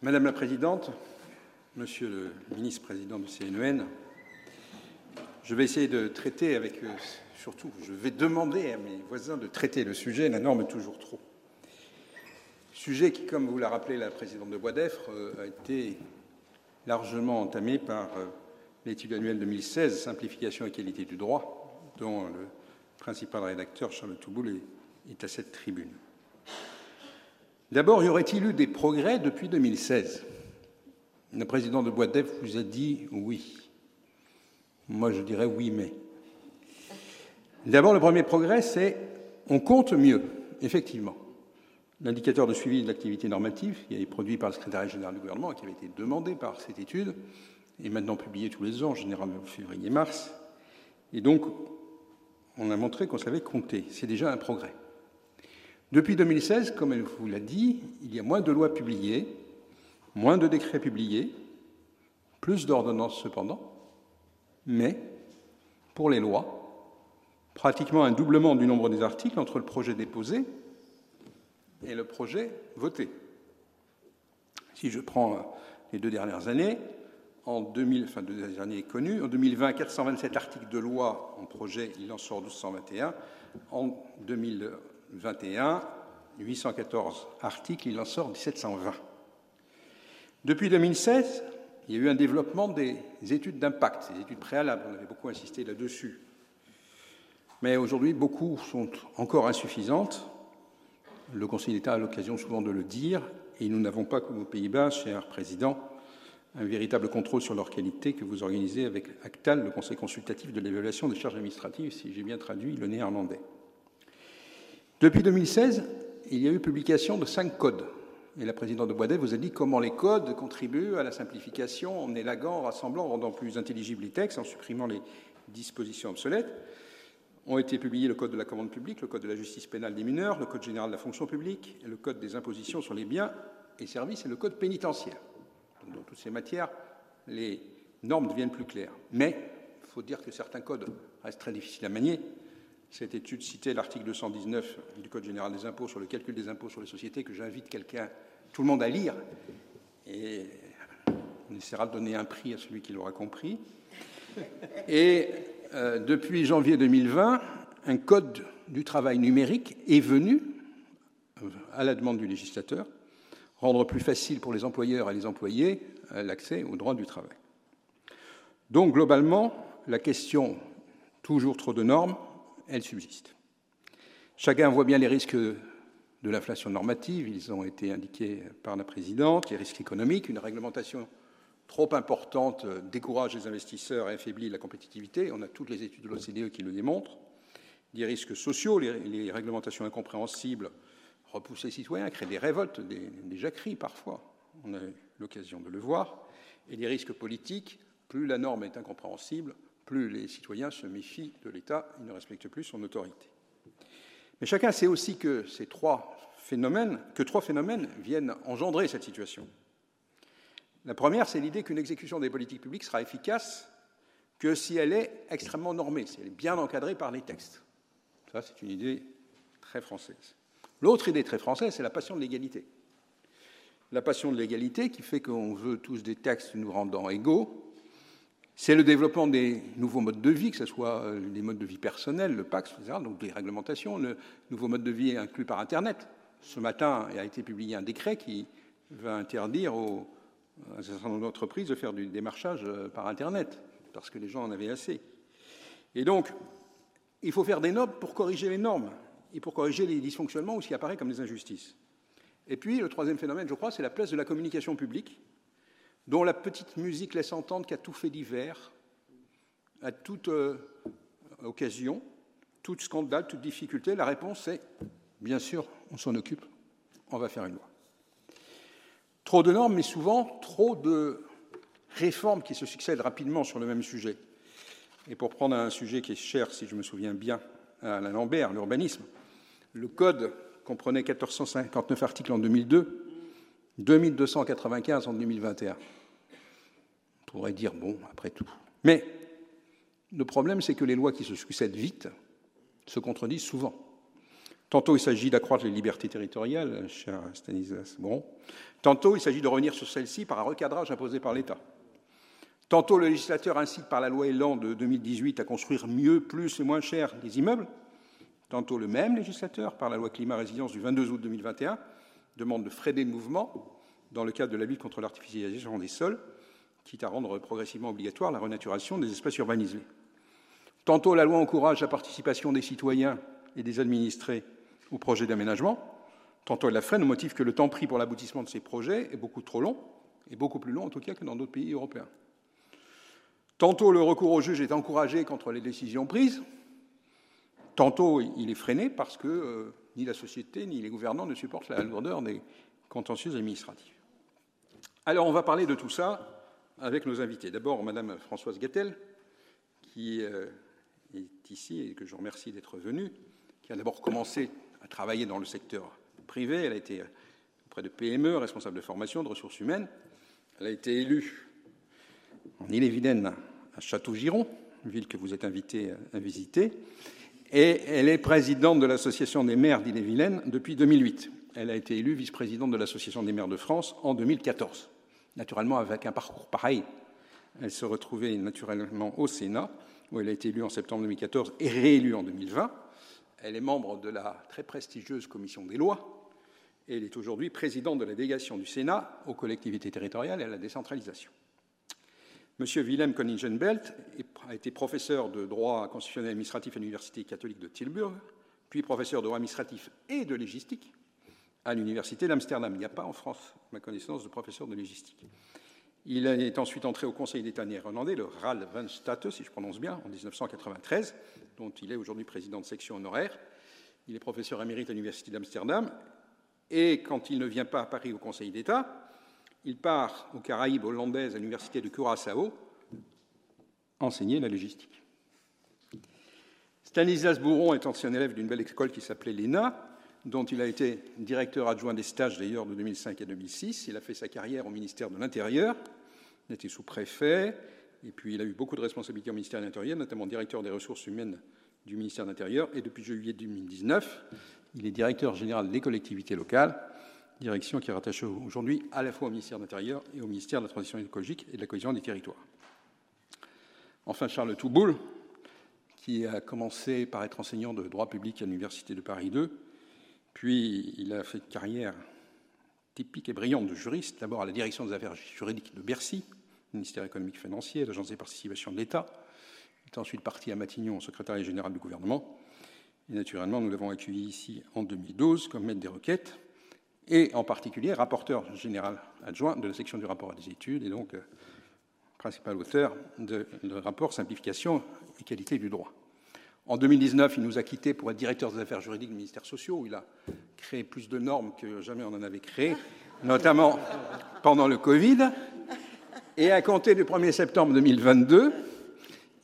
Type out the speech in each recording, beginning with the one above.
Madame la Présidente, Monsieur le ministre-président du CNEN, je vais essayer de traiter avec, euh, surtout, je vais demander à mes voisins de traiter le sujet, la norme toujours trop. Sujet qui, comme vous l'a rappelé la présidente de Bois d'Effre, euh, a été largement entamé par euh, l'étude annuelle 2016, Simplification et qualité du droit, dont le principal rédacteur, Charles Touboul, est à cette tribune. D'abord, y aurait-il eu des progrès depuis 2016 Le président de Bois vous a dit oui. Moi, je dirais oui, mais. D'abord, le premier progrès, c'est on compte mieux, effectivement. L'indicateur de suivi de l'activité normative, qui est produit par le secrétaire général du gouvernement, qui avait été demandé par cette étude, est maintenant publié tous les ans, en général en février-mars. Et donc, on a montré qu'on savait compter. C'est déjà un progrès. Depuis 2016, comme elle vous l'a dit, il y a moins de lois publiées, moins de décrets publiés, plus d'ordonnances cependant, mais pour les lois, pratiquement un doublement du nombre des articles entre le projet déposé et le projet voté. Si je prends les deux dernières années, en 2000, enfin deux dernières années connues, en 2020, 427 articles de loi en projet, il en sort 1221. En 2000, 21, 814 articles, il en sort 1720. Depuis 2016, il y a eu un développement des études d'impact, des études préalables, on avait beaucoup insisté là-dessus. Mais aujourd'hui, beaucoup sont encore insuffisantes. Le Conseil d'État a l'occasion souvent de le dire, et nous n'avons pas, comme aux Pays-Bas, cher Président, un véritable contrôle sur leur qualité que vous organisez avec ACTAL, le Conseil consultatif de l'évaluation des charges administratives, si j'ai bien traduit le néerlandais. Depuis 2016, il y a eu publication de cinq codes. Et la présidente de Boisdet vous a dit comment les codes contribuent à la simplification en élaguant, en rassemblant, en rendant plus intelligibles les textes, en supprimant les dispositions obsolètes. Ont été publiés le Code de la commande publique, le Code de la justice pénale des mineurs, le Code général de la fonction publique, le Code des impositions sur les biens et services et le Code pénitentiaire. Dans toutes ces matières, les normes deviennent plus claires. Mais il faut dire que certains codes restent très difficiles à manier cette étude citait l'article 219 du Code général des impôts sur le calcul des impôts sur les sociétés que j'invite quelqu'un, tout le monde à lire. Et on essaiera de donner un prix à celui qui l'aura compris. Et euh, depuis janvier 2020, un code du travail numérique est venu, euh, à la demande du législateur, rendre plus facile pour les employeurs et les employés euh, l'accès aux droits du travail. Donc, globalement, la question toujours trop de normes elle subsiste. Chacun voit bien les risques de l'inflation normative, ils ont été indiqués par la présidente, les risques économiques, une réglementation trop importante décourage les investisseurs et affaiblit la compétitivité, on a toutes les études de l'OCDE qui le démontrent, des risques sociaux, les, réglementations incompréhensibles repoussent les citoyens, créent des révoltes, des, des jacqueries parfois, on a eu l'occasion de le voir, et les risques politiques, plus la norme est incompréhensible, plus les citoyens se méfient de l'État, ils ne respectent plus son autorité. Mais chacun sait aussi que ces trois phénomènes, trois phénomènes viennent engendrer cette situation. La première, c'est l'idée qu'une exécution des politiques publiques sera efficace que si elle est extrêmement normée, si elle est bien encadrée par les textes. Ça, c'est une idée très française. L'autre idée très française, c'est la passion de l'égalité. La passion de l'égalité qui fait qu'on veut tous des textes nous rendant égaux, c'est le développement des nouveaux modes de vie, que ce soit euh, les modes de vie personnels, le PAX, etc., donc des réglementations. Le nouveau mode de vie inclus par Internet. Ce matin, il a été publié un décret qui va interdire aux, à un certain nombre d'entreprises de faire du démarchage euh, par Internet, parce que les gens en avaient assez. Et donc, il faut faire des normes pour corriger les normes et pour corriger les dysfonctionnements ou ce qui apparaît comme des injustices. Et puis, le troisième phénomène, je crois, c'est la place de la communication publique dont la petite musique laisse entendre qu'à tout fait divers, à toute euh, occasion, tout scandale, toute difficulté, la réponse est bien sûr, on s'en occupe, on va faire une loi. Trop de normes, mais souvent trop de réformes qui se succèdent rapidement sur le même sujet. Et pour prendre un sujet qui est cher, si je me souviens bien, à Alain Lambert, l'urbanisme, le Code comprenait 1459 articles en 2002, 2295 en 2021 pourrait dire, bon, après tout. Mais le problème, c'est que les lois qui se succèdent vite se contredisent souvent. Tantôt, il s'agit d'accroître les libertés territoriales, cher Stanislas Bon. Tantôt, il s'agit de revenir sur celles-ci par un recadrage imposé par l'État. Tantôt, le législateur incite par la loi Elan de 2018 à construire mieux, plus et moins cher des immeubles. Tantôt, le même législateur, par la loi climat-résilience du 22 août 2021, demande de freiner le mouvement dans le cadre de la lutte contre l'artificialisation des sols, quitte à rendre progressivement obligatoire la renaturation des espaces urbanisés. Tantôt, la loi encourage la participation des citoyens et des administrés au projet d'aménagement. Tantôt, elle la freine au motif que le temps pris pour l'aboutissement de ces projets est beaucoup trop long, et beaucoup plus long en tout cas que dans d'autres pays européens. Tantôt le recours au juge est encouragé contre les décisions prises, tantôt il est freiné parce que euh, ni la société ni les gouvernants ne supportent la lourdeur des contentieux administratifs. Alors on va parler de tout ça avec nos invités. D'abord Madame Françoise Gattel, qui euh, est ici et que je remercie d'être venue, qui a d'abord commencé à travailler dans le secteur privé. Elle a été auprès de PME, responsable de formation, de ressources humaines. Elle a été élue en Ille-et-Vilaine, à Château-Giron, ville que vous êtes invité à visiter. Et elle est présidente de l'Association des maires d'Ille-et-Vilaine depuis 2008. Elle a été élue vice-présidente de l'Association des maires de France en 2014. Naturellement, avec un parcours pareil, elle se retrouvait naturellement au Sénat, où elle a été élue en septembre 2014 et réélue en 2020. Elle est membre de la très prestigieuse Commission des lois et elle est aujourd'hui présidente de la délégation du Sénat aux collectivités territoriales et à la décentralisation. Monsieur Willem Koningen-Belt a été professeur de droit constitutionnel et administratif à l'Université catholique de Tilburg, puis professeur de droit administratif et de légistique à l'Université d'Amsterdam. Il n'y a pas en France, ma connaissance, de professeur de légistique. Il est ensuite entré au Conseil d'État néerlandais, le RAL van State, si je prononce bien, en 1993, dont il est aujourd'hui président de section honoraire. Il est professeur émérite à l'Université d'Amsterdam. Et quand il ne vient pas à Paris au Conseil d'État, il part aux Caraïbes hollandaises à l'université de Curaçao enseigner la logistique. Stanislas Bourron est ancien élève d'une belle école qui s'appelait l'ENA, dont il a été directeur adjoint des stages d'ailleurs de 2005 à 2006. Il a fait sa carrière au ministère de l'Intérieur, il était sous-préfet, et puis il a eu beaucoup de responsabilités au ministère de l'Intérieur, notamment directeur des ressources humaines du ministère de l'Intérieur, et depuis juillet 2019, il est directeur général des collectivités locales direction qui est rattachée aujourd'hui à la fois au ministère de l'Intérieur et au ministère de la Transition écologique et de la cohésion des territoires. Enfin, Charles Touboul, qui a commencé par être enseignant de droit public à l'Université de Paris II, puis il a fait une carrière typique et brillante de juriste, d'abord à la direction des affaires juridiques de Bercy, ministère économique financier, l'Agence des participations de l'État. Il est ensuite parti à Matignon au secrétariat général du gouvernement. Et naturellement, nous l'avons accueilli ici en 2012 comme maître des requêtes et en particulier rapporteur général adjoint de la section du rapport à des études et donc euh, principal auteur de, rapport Simplification et qualité du droit. En 2019, il nous a quittés pour être directeur des affaires juridiques du ministère sociaux, où il a créé plus de normes que jamais on en avait créé, notamment pendant le Covid. Et à compter du 1er septembre 2022,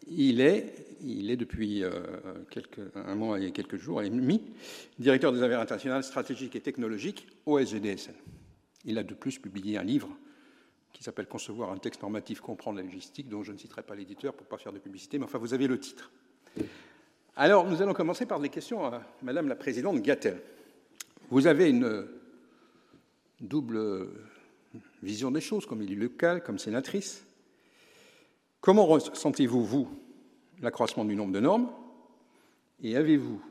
il est il est depuis euh, un mois et quelques jours et demi directeur des affaires internationales stratégiques et technologiques au SGDSN. Il a de plus publié un livre qui s'appelle Concevoir un texte normatif, comprendre la logistique, dont je ne citerai pas l'éditeur pour ne pas faire de publicité, mais enfin vous avez le titre. Alors nous allons commencer par des questions à Madame la Présidente Gattel. Vous avez une double vision des choses, comme élu local, comme sénatrice. Comment ressentez-vous, vous, l'accroissement du nombre de normes? Et avez-vous,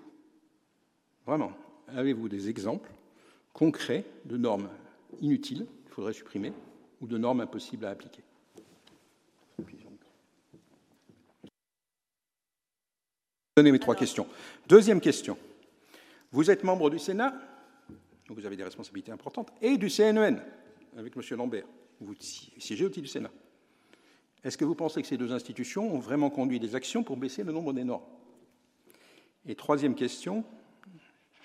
vraiment, avez-vous des exemples concrets de normes inutiles qu'il faudrait supprimer ou de normes impossibles à appliquer? Donnez mes trois questions. Deuxième question. Vous êtes membre du Sénat, vous avez des responsabilités importantes, et du CNEN, avec M. Lambert. Vous siégez au-dessus du Sénat. Est-ce que vous pensez que ces deux institutions ont vraiment conduit des actions pour baisser le nombre des normes? Et troisième question,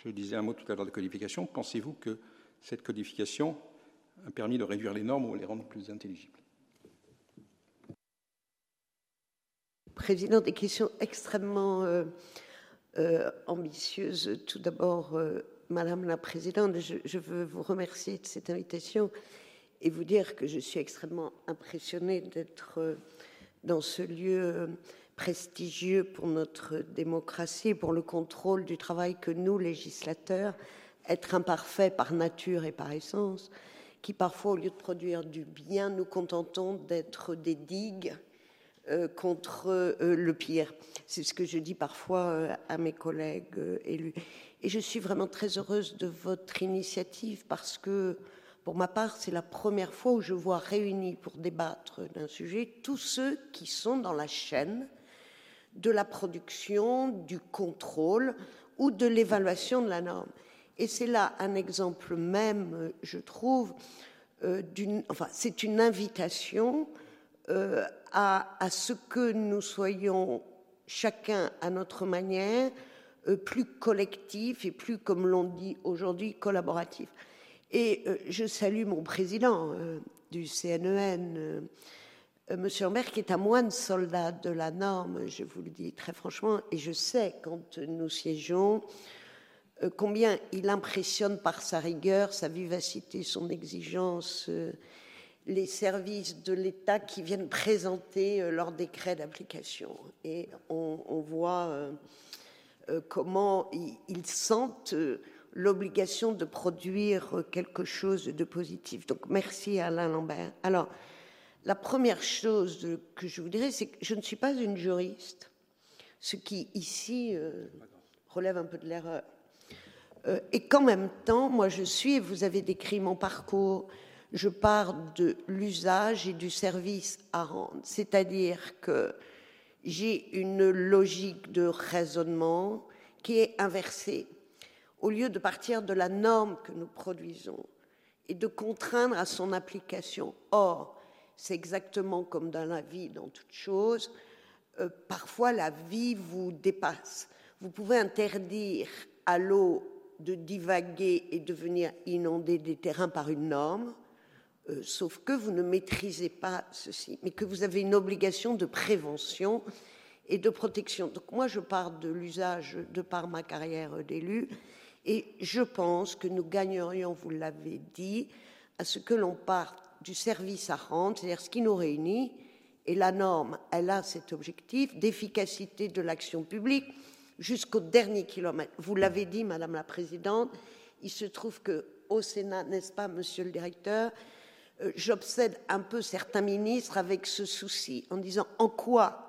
je disais un mot tout à l'heure de codification, pensez-vous que cette codification a permis de réduire les normes ou les rendre plus intelligibles? Président, des questions extrêmement euh, euh, ambitieuses. Tout d'abord, euh, Madame la Présidente, je, veux vous remercier de cette invitation et vous dire que je suis extrêmement impressionnée d'être dans ce lieu prestigieux pour notre démocratie, pour le contrôle du travail que nous, législateurs, être imparfaits par nature et par essence, qui parfois, au lieu de produire du bien, nous contentons d'être des digues contre euh, le pire. C'est ce que je dis parfois euh, à mes collègues élus. Et je suis vraiment très heureuse de votre initiative parce que, pour ma part, c'est la première fois où je vois réunis pour débattre d'un sujet tous ceux qui sont dans la chaîne de la production, du contrôle ou de l'évaluation de la norme. Et c'est là un exemple même, je trouve, euh, d'une, enfin, c'est une invitation euh, à, ce que nous soyons chacun à notre manière euh, plus collectifs et plus, comme l'on dit aujourd'hui, collaboratifs. Et je salue mon président du CNEN, e Monsieur Humbert, qui est un moine soldat de la norme, je vous le dis très franchement, et je sais quand nous siégeons euh, combien il impressionne par sa rigueur, sa vivacité, son exigence, euh, les services de l'État qui viennent présenter euh, leur décret d'application. Et on, voit comment ils sentent l'obligation de produire quelque chose de positif. Donc merci Alain Lambert. Alors, la première chose que je vous dirais, c'est que je ne suis pas une juriste, ce qui ici relève un peu de l'erreur. Euh, et qu'en même temps, moi je suis, vous avez décrit mon parcours, je pars de l'usage et du service à rendre. C'est-à-dire que j'ai une logique de raisonnement qui est inversée. Au lieu de partir de la norme que nous produisons et de contraindre à son application. Or, c'est exactement comme dans la vie, dans toute chose, euh, parfois la vie vous dépasse. Vous pouvez interdire à l'eau de divaguer et de venir inonder des terrains par une norme, euh, sauf que vous ne maîtrisez pas ceci, mais que vous avez une obligation de prévention et de protection. Donc moi, je pars de l'usage de par ma carrière d'élu, et je pense que nous gagnerions, vous l'avez dit, à ce que l'on parte du service à rendre, c'est-à-dire ce qui nous réunit, et la norme, elle a cet objectif d'efficacité de l'action publique, jusqu'au dernier kilomètre. Vous l'avez dit, Madame la Présidente, il se trouve que au Sénat, n'est-ce pas, Monsieur le Directeur, j'obsède un peu certains ministres avec ce souci, en disant en quoi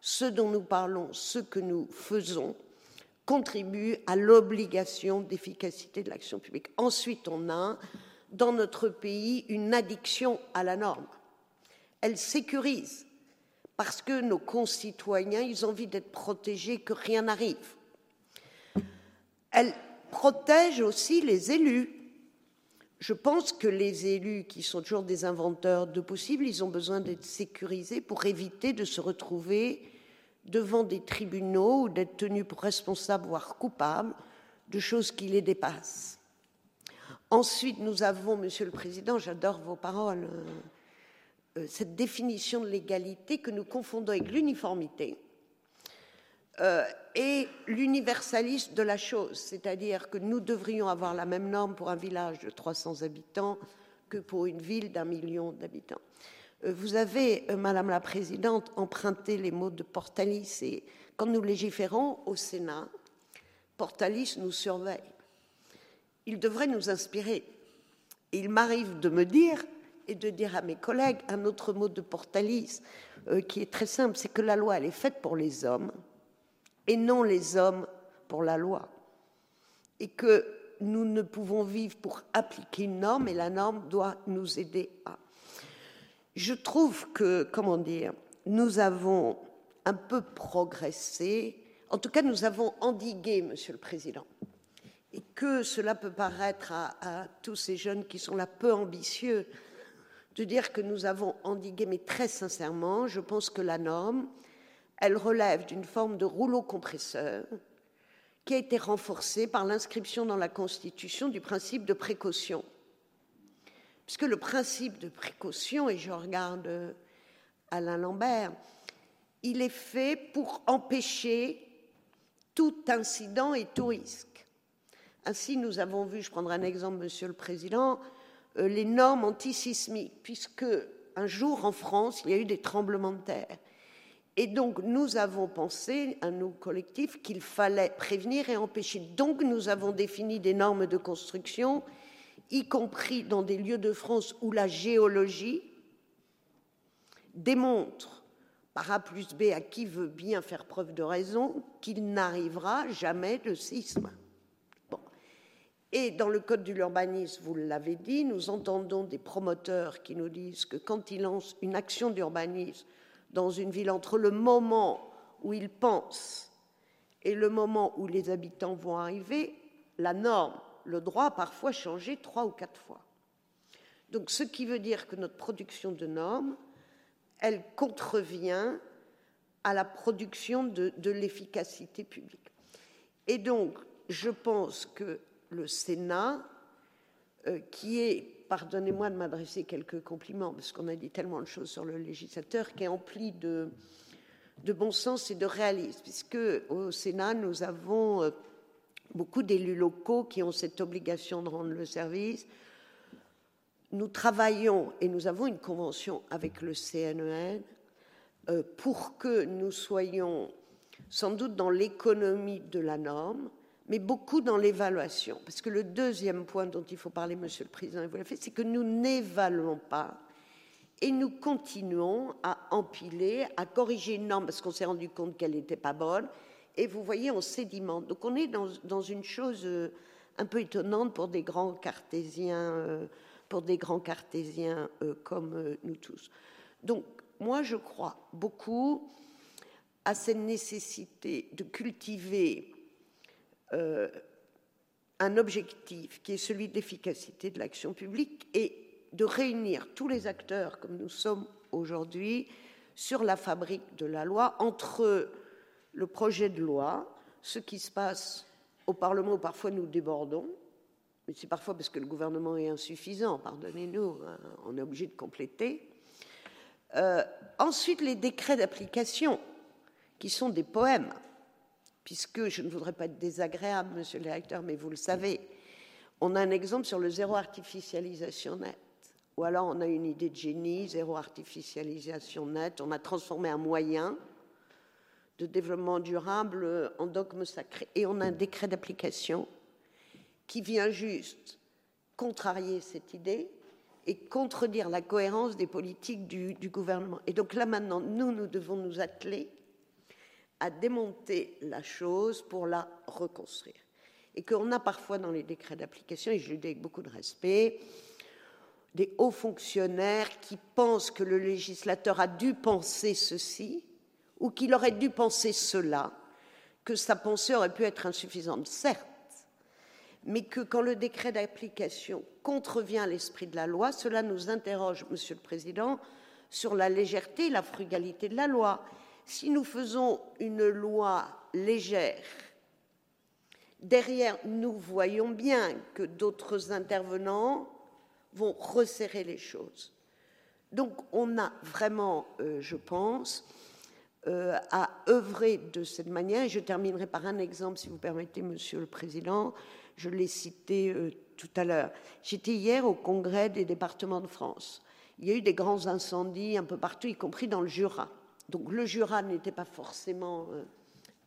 ce dont nous parlons, ce que nous faisons, contribue à l'obligation d'efficacité de l'action publique. Ensuite, on a dans notre pays une addiction à la norme. Elle sécurise parce que nos concitoyens, ils ont envie d'être protégés, que rien n'arrive. Elle protège aussi les élus. Je pense que les élus, qui sont toujours des inventeurs de possibles, ils ont besoin d'être sécurisés pour éviter de se retrouver devant des tribunaux ou d'être tenus pour responsables, voire coupables, de choses qui les dépassent. Ensuite, nous avons, Monsieur le Président, j'adore vos paroles, euh, euh, cette définition de l'égalité que nous confondons avec l'uniformité euh, et l'universalisme de la chose, c'est-à-dire que nous devrions avoir la même norme pour un village de 300 habitants que pour une ville d'un million d'habitants. Euh, vous avez, Madame la Présidente, emprunté les mots de Portalis et quand nous légiférons au Sénat, Portalis nous surveille. Il devrait nous inspirer. Il m'arrive de me dire et de dire à mes collègues un autre mot de Portalis euh, qui est très simple, c'est que la loi, elle est faite pour les hommes et non les hommes pour la loi. Et que nous ne pouvons vivre pour appliquer une norme et la norme doit nous aider à. Je trouve que, comment dire, nous avons un peu progressé, en tout cas nous avons endigué, Monsieur le Président, et que cela peut paraître à, à tous ces jeunes qui sont là peu ambitieux, de dire que nous avons endigué, mais très sincèrement, je pense que la norme, elle relève d'une forme de rouleau compresseur qui a été renforcée par l'inscription dans la Constitution du principe de précaution. Puisque le principe de précaution, et je regarde Alain Lambert, il est fait pour empêcher tout incident et tout risque. Ainsi, nous avons vu, je prendrai un exemple, Monsieur le Président, euh, les normes antisismiques, puisque un jour en France, il y a eu des tremblements de terre. Et donc, nous avons pensé, à nos collectifs, qu'il fallait prévenir et empêcher. Donc, nous avons défini des normes de construction, y compris dans des lieux de France où la géologie démontre par A plus B à qui veut bien faire preuve de raison qu'il n'arrivera jamais de sisme. Et dans le code de l'urbanisme, vous l'avez dit, nous entendons des promoteurs qui nous disent que quand ils lancent une action d'urbanisme dans une ville entre le moment où ils pensent et le moment où les habitants vont arriver, la norme, le droit a parfois changé trois ou quatre fois. Donc, ce qui veut dire que notre production de normes, elle contrevient à la production de, l'efficacité publique. Et donc, je pense que le Sénat, euh, qui est, pardonnez-moi de m'adresser quelques compliments, parce qu'on a dit tellement de choses sur le législateur, qui est empli de, bon sens et de réalisme, puisque au Sénat, nous avons euh, beaucoup d'élus locaux qui ont cette obligation de rendre le service. Nous travaillons et nous avons une convention avec le CNEN euh, pour que nous soyons sans doute dans l'économie de la norme, mais beaucoup dans l'évaluation. Parce que le deuxième point dont il faut parler, Monsieur le Président, et vous l'avez fait, c'est que nous n'évaluons pas et nous continuons à empiler, à corriger une norme parce qu'on s'est rendu compte qu'elle n'était pas bonne. Et vous voyez, on sédimente. Donc on est dans, dans une chose euh, un peu étonnante pour des grands cartésiens, euh, pour des grands cartésiens euh, comme nous tous. Donc moi, je crois beaucoup à cette nécessité de cultiver euh, un objectif qui est celui de l'efficacité de l'action publique et de réunir tous les acteurs comme nous sommes aujourd'hui sur la fabrique de la loi entre le projet de loi, ce qui se passe au Parlement où parfois nous débordons, mais c'est parfois parce que le gouvernement est insuffisant, pardonnez-nous, hein, on est obligé de compléter. Euh, ensuite, les décrets d'application, qui sont des poèmes puisque je ne voudrais pas être désagréable, monsieur le directeur, mais vous le savez, on a un exemple sur le zéro artificialisation net. Ou alors on a une idée de génie, zéro artificialisation net, on a transformé un moyen de développement durable en dogme sacré. Et on a un décret d'application qui vient juste contrarier cette idée et contredire la cohérence des politiques du, du gouvernement. Et donc là maintenant, nous, nous devons nous atteler à démonter la chose pour la reconstruire. Et qu'on a parfois dans les décrets d'application, et je le dis avec beaucoup de respect, des hauts fonctionnaires qui pensent que le législateur a dû penser ceci ou qu'il aurait dû penser cela, que sa pensée aurait pu être insuffisante, certes, mais que quand le décret d'application contrevient à l'esprit de la loi, cela nous interroge, Monsieur le Président, sur la légèreté et la frugalité de la loi si nous faisons une loi légère, derrière, nous voyons bien que d'autres intervenants vont resserrer les choses. Donc on a vraiment, euh, je pense, euh, à œuvrer de cette manière. Et je terminerai par un exemple, si vous permettez, Monsieur le Président. Je l'ai cité euh, tout à l'heure. J'étais hier au Congrès des départements de France. Il y a eu des grands incendies un peu partout, y compris dans le Jura. Donc le Jura n'était pas forcément euh,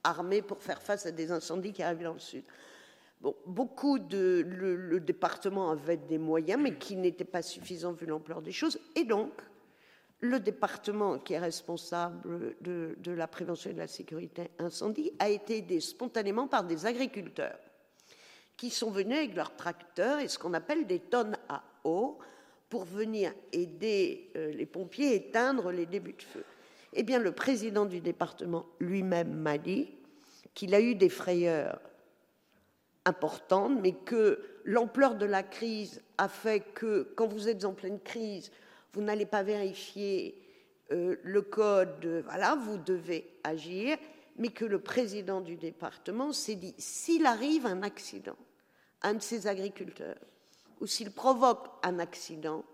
armé pour faire face à des incendies qui arrivaient dans le sud. Bon, beaucoup de le, département avait des moyens, mais qui n'étaient pas suffisants vu l'ampleur des choses. Et donc, le département qui est responsable de, de, la prévention et de la sécurité incendie a été aidé spontanément par des agriculteurs qui sont venus avec leurs tracteurs et ce qu'on appelle des tonnes à eau pour venir aider euh, les pompiers à éteindre les débuts de feu. Eh bien, le président du département lui-même m'a dit qu'il a eu des frayeurs importantes, mais que l'ampleur de la crise a fait que, quand vous êtes en pleine crise, vous n'allez pas vérifier euh, le code, voilà, vous devez agir, mais que le président du département s'est dit, s'il arrive un accident, un de ses agriculteurs, ou s'il provoque un accident,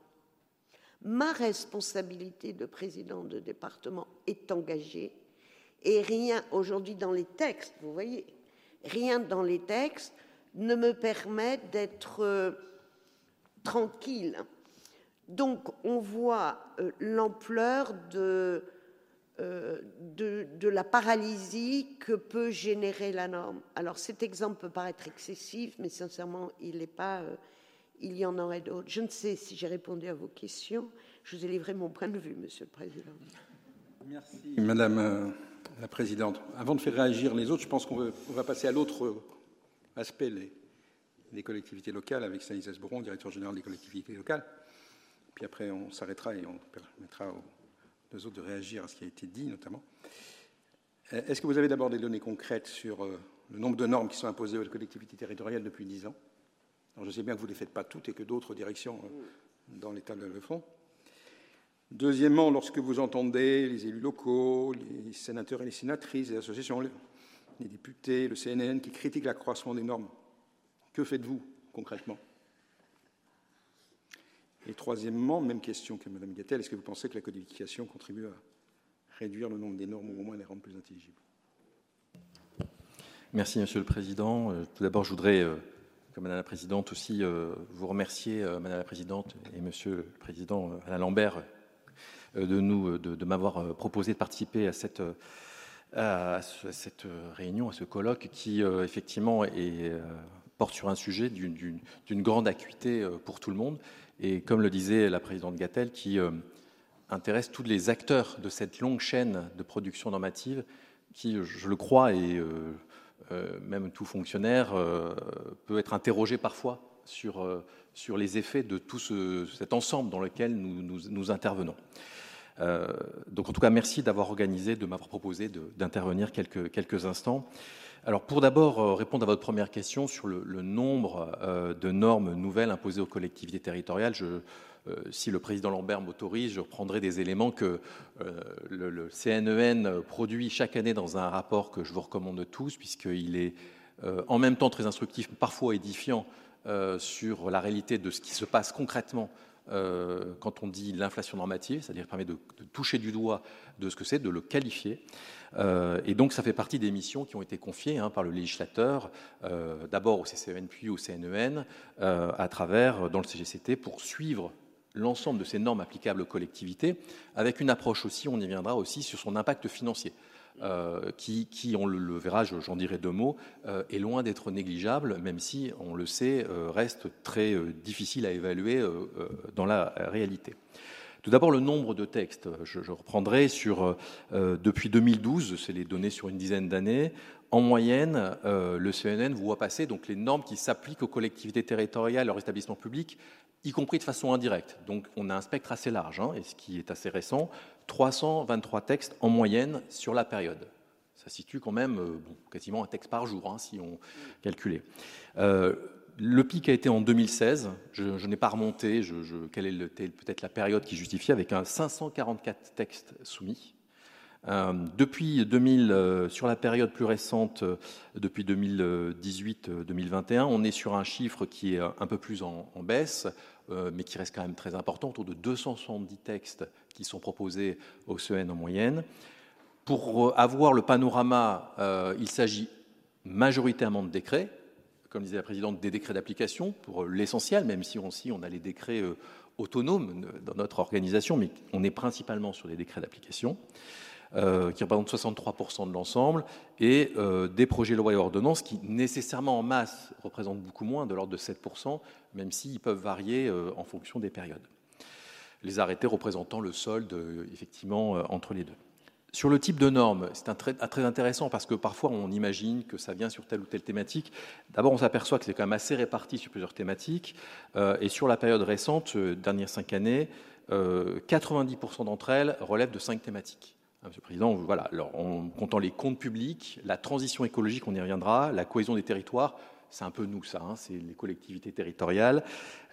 ma responsabilité de président de département est engagée et rien aujourd'hui dans les textes, vous voyez, rien dans les textes ne me permet d'être euh, tranquille. Donc on voit euh, l'ampleur de euh, de, la paralysie que peut générer la norme. Alors cet exemple peut paraître excessif, mais sincèrement, il n'est pas. Il y en aurait d'autres. Je ne sais si j'ai répondu à vos questions. Je vous ai livré mon point de vue, Monsieur le Président. Merci, Madame euh, la Présidente. Avant de faire réagir les autres, je pense qu'on va passer à l'autre aspect, les, collectivités locales, avec Stanislas Bourron, directeur général des collectivités locales. Puis après, on s'arrêtera et on permettra aux deux autres de réagir à ce qui a été dit, notamment. Est-ce que vous avez d'abord des données concrètes sur euh, le nombre de normes qui sont imposées aux collectivités territoriales depuis dix ans? Je sais bien que vous ne les faites pas toutes et que d'autres directions euh, dans l'État le font. Deuxièmement, lorsque vous entendez les élus locaux, les sénateurs et les sénatrices, les associations, les députés, le CNN qui critiquent l'accroissement des normes, que faites-vous concrètement? Et troisièmement, même question que Mme Gattel, est-ce que vous pensez que la codification contribue à réduire le nombre des normes ou au moins les rendre plus intelligibles? Merci, Monsieur le Président. Euh, tout d'abord, je voudrais, euh, Madame la Présidente aussi, euh, vous remercier, Madame la Présidente et Monsieur le Président Alain Lambert, de, nous, de, m'avoir proposé de participer à cette, réunion, à ce colloque qui, effectivement, est, porte sur un sujet d'une grande acuité pour tout le monde. Et comme le disait la présidente Gattel, qui euh, intéresse tous les acteurs de cette longue chaîne de production normative, qui, je le crois, euh, euh, même tout fonctionnaire peut être interrogé parfois sur, sur les effets de tout cet ensemble dans lequel nous, nous, intervenons. donc en tout cas, merci d'avoir organisé, de m'avoir proposé d'intervenir quelques, quelques instants. Alors pour d'abord euh, répondre à votre première question sur le, nombre euh, de normes nouvelles imposées aux collectivités territoriales, euh, si le président Lambert m'autorise, je reprendrai des éléments que le, CNEN e produit chaque année dans un rapport que je vous recommande tous, puisqu'il est en même temps très instructif, parfois édifiant sur la réalité de ce qui se passe concrètement quand on dit l'inflation normative, c'est-à-dire permet de, toucher du doigt de ce que c'est, de le qualifier. Euh, et donc, ça fait partie des missions qui ont été confiées hein, par le législateur, euh, d'abord au CCN puis au CNEN, euh, à travers, dans le CGCT, pour suivre l'ensemble de ces normes applicables aux collectivités, avec une approche aussi, on y viendra aussi, sur son impact financier. Qui, on le, verra, j'en dirai deux mots, est loin d'être négligeable, même si, on le sait, reste très difficile à évaluer dans la réalité. Tout d'abord, le nombre de textes. Je, reprendrai sur, euh, depuis 2012, c'est les données sur une dizaine d'années, en moyenne, euh, le CNN voit passer donc les normes qui s'appliquent aux collectivités territoriales, leurs établissements publics, y compris de façon indirecte. Donc on a un spectre assez large, hein, et ce qui est assez récent, 323 textes en moyenne sur la période. Ça situe quand même euh, quasiment un texte par jour, hein, si on calculait. Le pic a été en 2016. Je, n'ai pas remonté. Quelle est peut-être la période qui justifie avec un 544 textes soumis. Euh, depuis 2000, euh, sur la période plus récente, euh, depuis 2018-2021, on est sur un chiffre qui est un peu plus en baisse, mais qui reste quand même très important, autour de 270 textes qui sont proposés au CEN en moyenne. Pour avoir le panorama, il s'agit majoritairement de décrets, comme disait la présidente, des décrets d'application pour euh, l'essentiel, même si aussi on a les décrets euh, autonomes euh, dans notre organisation, mais on est principalement sur des décrets d'application. Qui représentent 63% de l'ensemble, et des projets de loi et ordonnances qui, nécessairement en masse, représentent beaucoup moins, de l'ordre de 7%, même s'ils peuvent varier en fonction des périodes. Les arrêtés représentant le solde, effectivement, entre les deux. Sur le type de normes, c'est très, très, intéressant parce que parfois on imagine que ça vient sur telle ou telle thématique. D'abord, on s'aperçoit que c'est quand même assez réparti sur plusieurs thématiques. Euh, et sur la période récente, euh, dernières cinq années, 90% euh, d'entre elles relèvent de cinq thématiques. Monsieur le Président, voilà. Alors, en comptant les comptes publics, la transition écologique, on y reviendra, la cohésion des territoires, c'est un peu nous ça, hein, c'est les collectivités territoriales,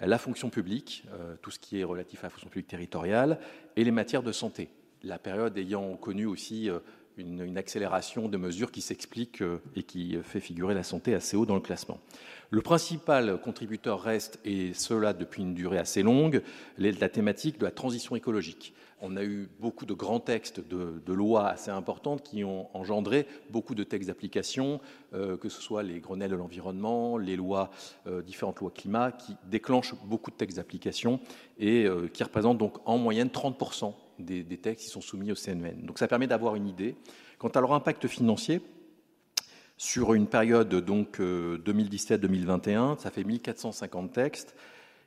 la fonction publique, tout ce qui est relatif à la fonction publique territoriale, et les matières de santé la période ayant connu aussi euh, une, accélération de mesures qui s'explique euh, et qui fait figurer la santé assez haut dans le classement. Le principal contributeur reste, et cela depuis une durée assez longue, la thématique de la transition écologique. On a eu beaucoup de grands textes de, lois assez importantes qui ont engendré beaucoup de textes d'application, euh, que ce soit les Grenelles de l'environnement, les lois, différentes lois climat, qui déclenchent beaucoup de textes d'application et qui représentent donc en moyenne 30% des, textes qui sont soumis au CNN. Donc ça permet d'avoir une idée. Quant à leur impact financier, sur une période donc 2017-2021, ça fait 1450 textes.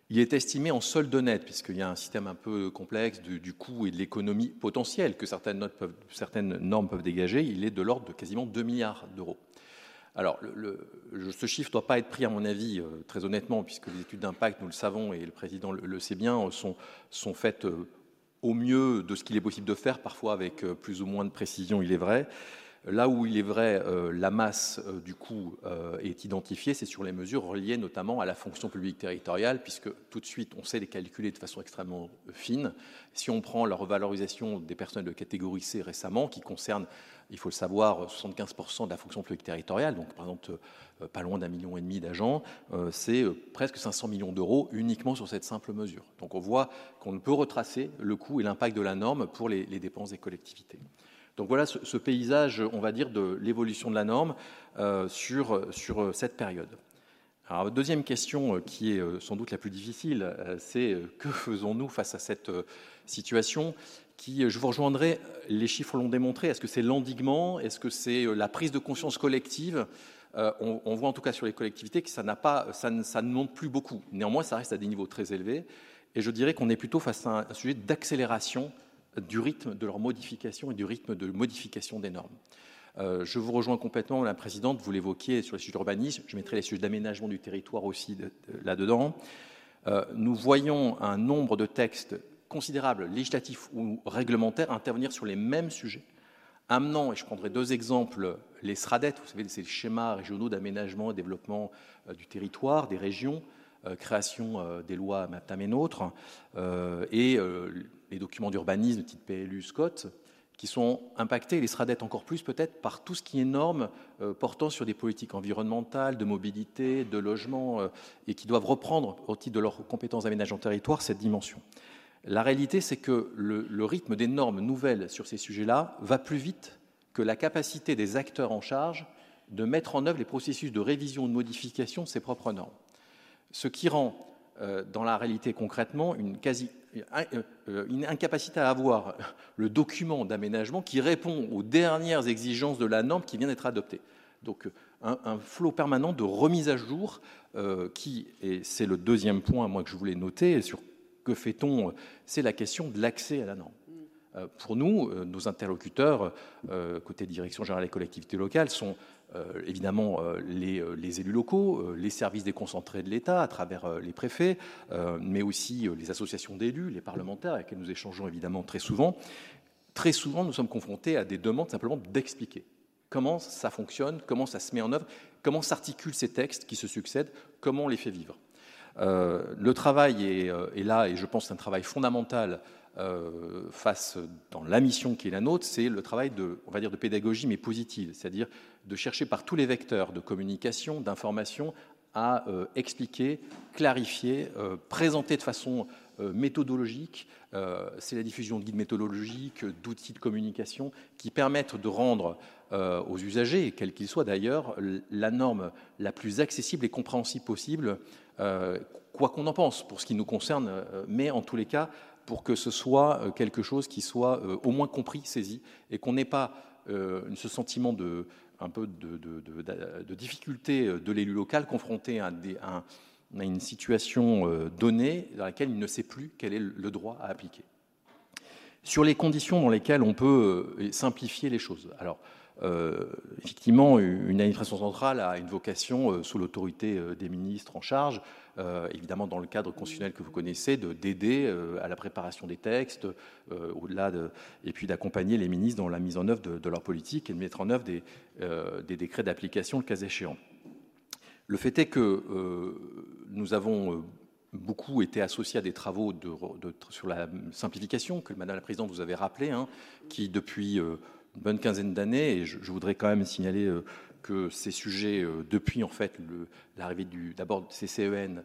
Il est estimé en solde net, puisqu'il y a un système un peu complexe du, coût et de l'économie potentielle que certaines, normes peuvent dégager. Il est de l'ordre de quasiment 2 milliards d'euros. Alors, ce chiffre ne doit pas être pris, à mon avis, euh, très honnêtement, puisque les études d'impact, nous le savons, et le président le, sait bien, sont, sont faites euh, au mieux de ce qu'il est possible de faire, parfois avec euh, plus ou moins de précision, il est vrai. Là où il est vrai, euh, la masse euh, du coût euh, est identifiée, c'est sur les mesures reliées notamment à la fonction publique territoriale, puisque tout de suite, on sait les calculer de façon extrêmement fine. Si on prend la revalorisation des personnels de catégorie C récemment, qui concerne, il faut le savoir, 75% de la fonction publique territoriale, donc par exemple pas loin d'un million et demi d'agents, c'est presque 500 millions d'euros uniquement sur cette simple mesure. Donc on voit qu'on peut retracer le coût et l'impact de la norme pour les dépenses des collectivités. Donc voilà ce, paysage, on va dire, de l'évolution de la norme euh, sur, sur euh, cette période. Alors, deuxième question euh, qui est sans doute la plus difficile, c'est que faisons-nous face à cette situation qui, je vous rejoindrai, les chiffres l'ont démontré, est-ce que c'est l'endiguement, est-ce que c'est la prise de conscience collective? On, voit en tout cas sur les collectivités que ça, pas, ça ne monte plus beaucoup. Néanmoins, ça reste à des niveaux très élevés. Et je dirais qu'on est plutôt face à un sujet d'accélération du rythme de leur modification et du rythme de modification des normes. Euh, je vous rejoins complètement, la présidente, vous l'évoquiez sur les sujets d'urbanisme, je mettrai les sujets d'aménagement du territoire aussi là-dedans. Euh, nous voyons un nombre de textes considérables, législatifs ou réglementaires, intervenir sur les mêmes sujets, amenant, et je prendrai deux exemples, les SRADET, vous savez, c'est les schémas régionaux d'aménagement et développement euh, du territoire, des régions, création des lois MAPTAM et NOTRe, et les documents d'urbanisme, type PLU, Scott, qui sont impactés, les SRADET encore plus peut-être, par tout ce qui est normes euh, portant sur des politiques environnementales, de mobilité, de logement, euh, et qui doivent reprendre, au titre de leurs compétences d'aménagement territoire, cette dimension. La réalité, c'est que le, rythme des normes nouvelles sur ces sujets-là va plus vite que la capacité des acteurs en charge de mettre en œuvre les processus de révision ou de modification de ces propres normes. Ce qui rend euh, dans la réalité concrètement euh, une incapacité à avoir le document d'aménagement qui répond aux dernières exigences de la norme qui vient d'être adoptée. Donc un, flot permanent de remise à jour euh, qui, et c'est le deuxième point moi que je voulais noter sur que fait-on, c'est la question de l'accès à la norme. Pour nous, nos interlocuteurs, côté direction générale des collectivités locales, sont euh, évidemment euh, euh, les, élus locaux, les services déconcentrés de l'État à travers les préfets, mais aussi les associations d'élus, les parlementaires avec lesquels nous échangeons évidemment très souvent. Très souvent, nous sommes confrontés à des demandes simplement d'expliquer comment ça fonctionne, comment ça se met en œuvre, comment s'articulent ces textes qui se succèdent, comment on les fait vivre. le travail est, là, et je pense que c'est un travail fondamental face dans la mission qui est la nôtre, c'est le travail de, pédagogie, mais positive, c'est-à-dire de chercher par tous les vecteurs de communication, d'information, à euh, expliquer, clarifier, euh, présenter de façon euh, méthodologique. C'est la diffusion de guides méthodologiques, d'outils de communication qui permettent de rendre aux usagers, quels qu'ils soient d'ailleurs, la norme la plus accessible et compréhensible possible, quoi qu'on en pense pour ce qui nous concerne, mais en tous les cas pour que ce soit quelque chose qui soit au moins compris, saisi, et qu'on n'ait pas ce sentiment de, difficulté de l'élu local confronté à, une situation euh, donnée dans laquelle il ne sait plus quel est le droit à appliquer. Sur les conditions dans lesquelles on peut euh, simplifier les choses. Alors, euh, effectivement, une administration centrale a une vocation, sous l'autorité des ministres en charge, euh, évidemment dans le cadre constitutionnel que vous connaissez, d'aider euh, à la préparation des textes, euh, au-delà de, et puis d'accompagner les ministres dans la mise en œuvre de, leur politique et de mettre en œuvre des, décrets d'application le cas échéant. Le fait est que nous avons beaucoup été associés à des travaux sur la simplification que Madame la Présidente vous avez rappelé, hein, qui depuis une bonne quinzaine d'années, et je, voudrais quand même signaler que ces sujets, euh, depuis en fait l'arrivée du d'abord CCEN Euh,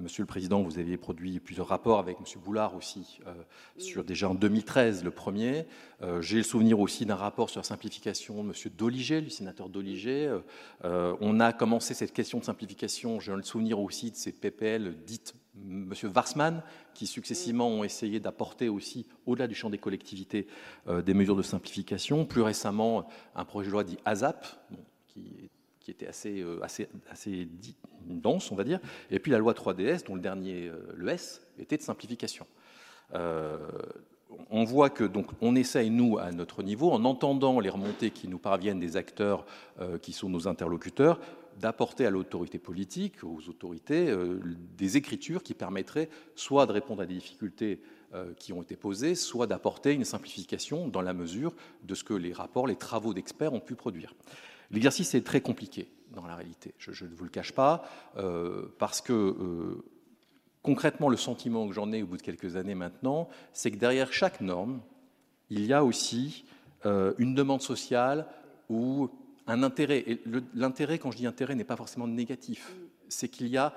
Monsieur le Président, vous aviez produit plusieurs rapports avec Monsieur Boulard aussi, euh, sur déjà en 2013 le premier. Euh, j'ai le souvenir aussi d'un rapport sur la simplification de Monsieur Doliger, le sénateur Doliger. on a commencé cette question de simplification, j'ai le souvenir aussi de ces PPL dites Monsieur Warsman, qui successivement ont essayé d'apporter aussi, au-delà du champ des collectivités, des mesures de simplification. Plus récemment, un projet de loi dit ASAP, qui était assez, euh, assez, assez dense, on va dire, et puis la loi 3DS, dont le dernier, euh, le S, était de simplification. Euh, on voit que donc on essaye nous à notre niveau, en entendant les remontées qui nous parviennent des acteurs qui sont nos interlocuteurs, d'apporter à l'autorité politique, aux autorités, des écritures qui permettraient soit de répondre à des difficultés qui ont été posées, soit d'apporter une simplification dans la mesure de ce que les rapports, les travaux d'experts ont pu produire. L'exercice est très compliqué dans la réalité, je, ne vous le cache pas, euh, parce que euh, concrètement, le sentiment que j'en ai au bout de quelques années maintenant, c'est que derrière chaque norme, il y a aussi euh, une demande sociale ou un intérêt. Et l'intérêt, quand je dis intérêt, n'est pas forcément négatif. C'est qu'il y a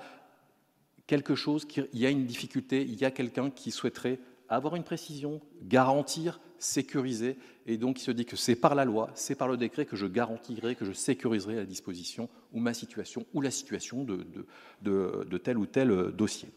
quelque chose, il y a une difficulté, il y a quelqu'un qui souhaiterait avoir une précision, garantir, sécuriser, et donc il se dit que c'est par la loi, c'est par le décret que je garantirai, que je sécuriserai la disposition ou ma situation ou la situation de, tel ou tel euh, dossier.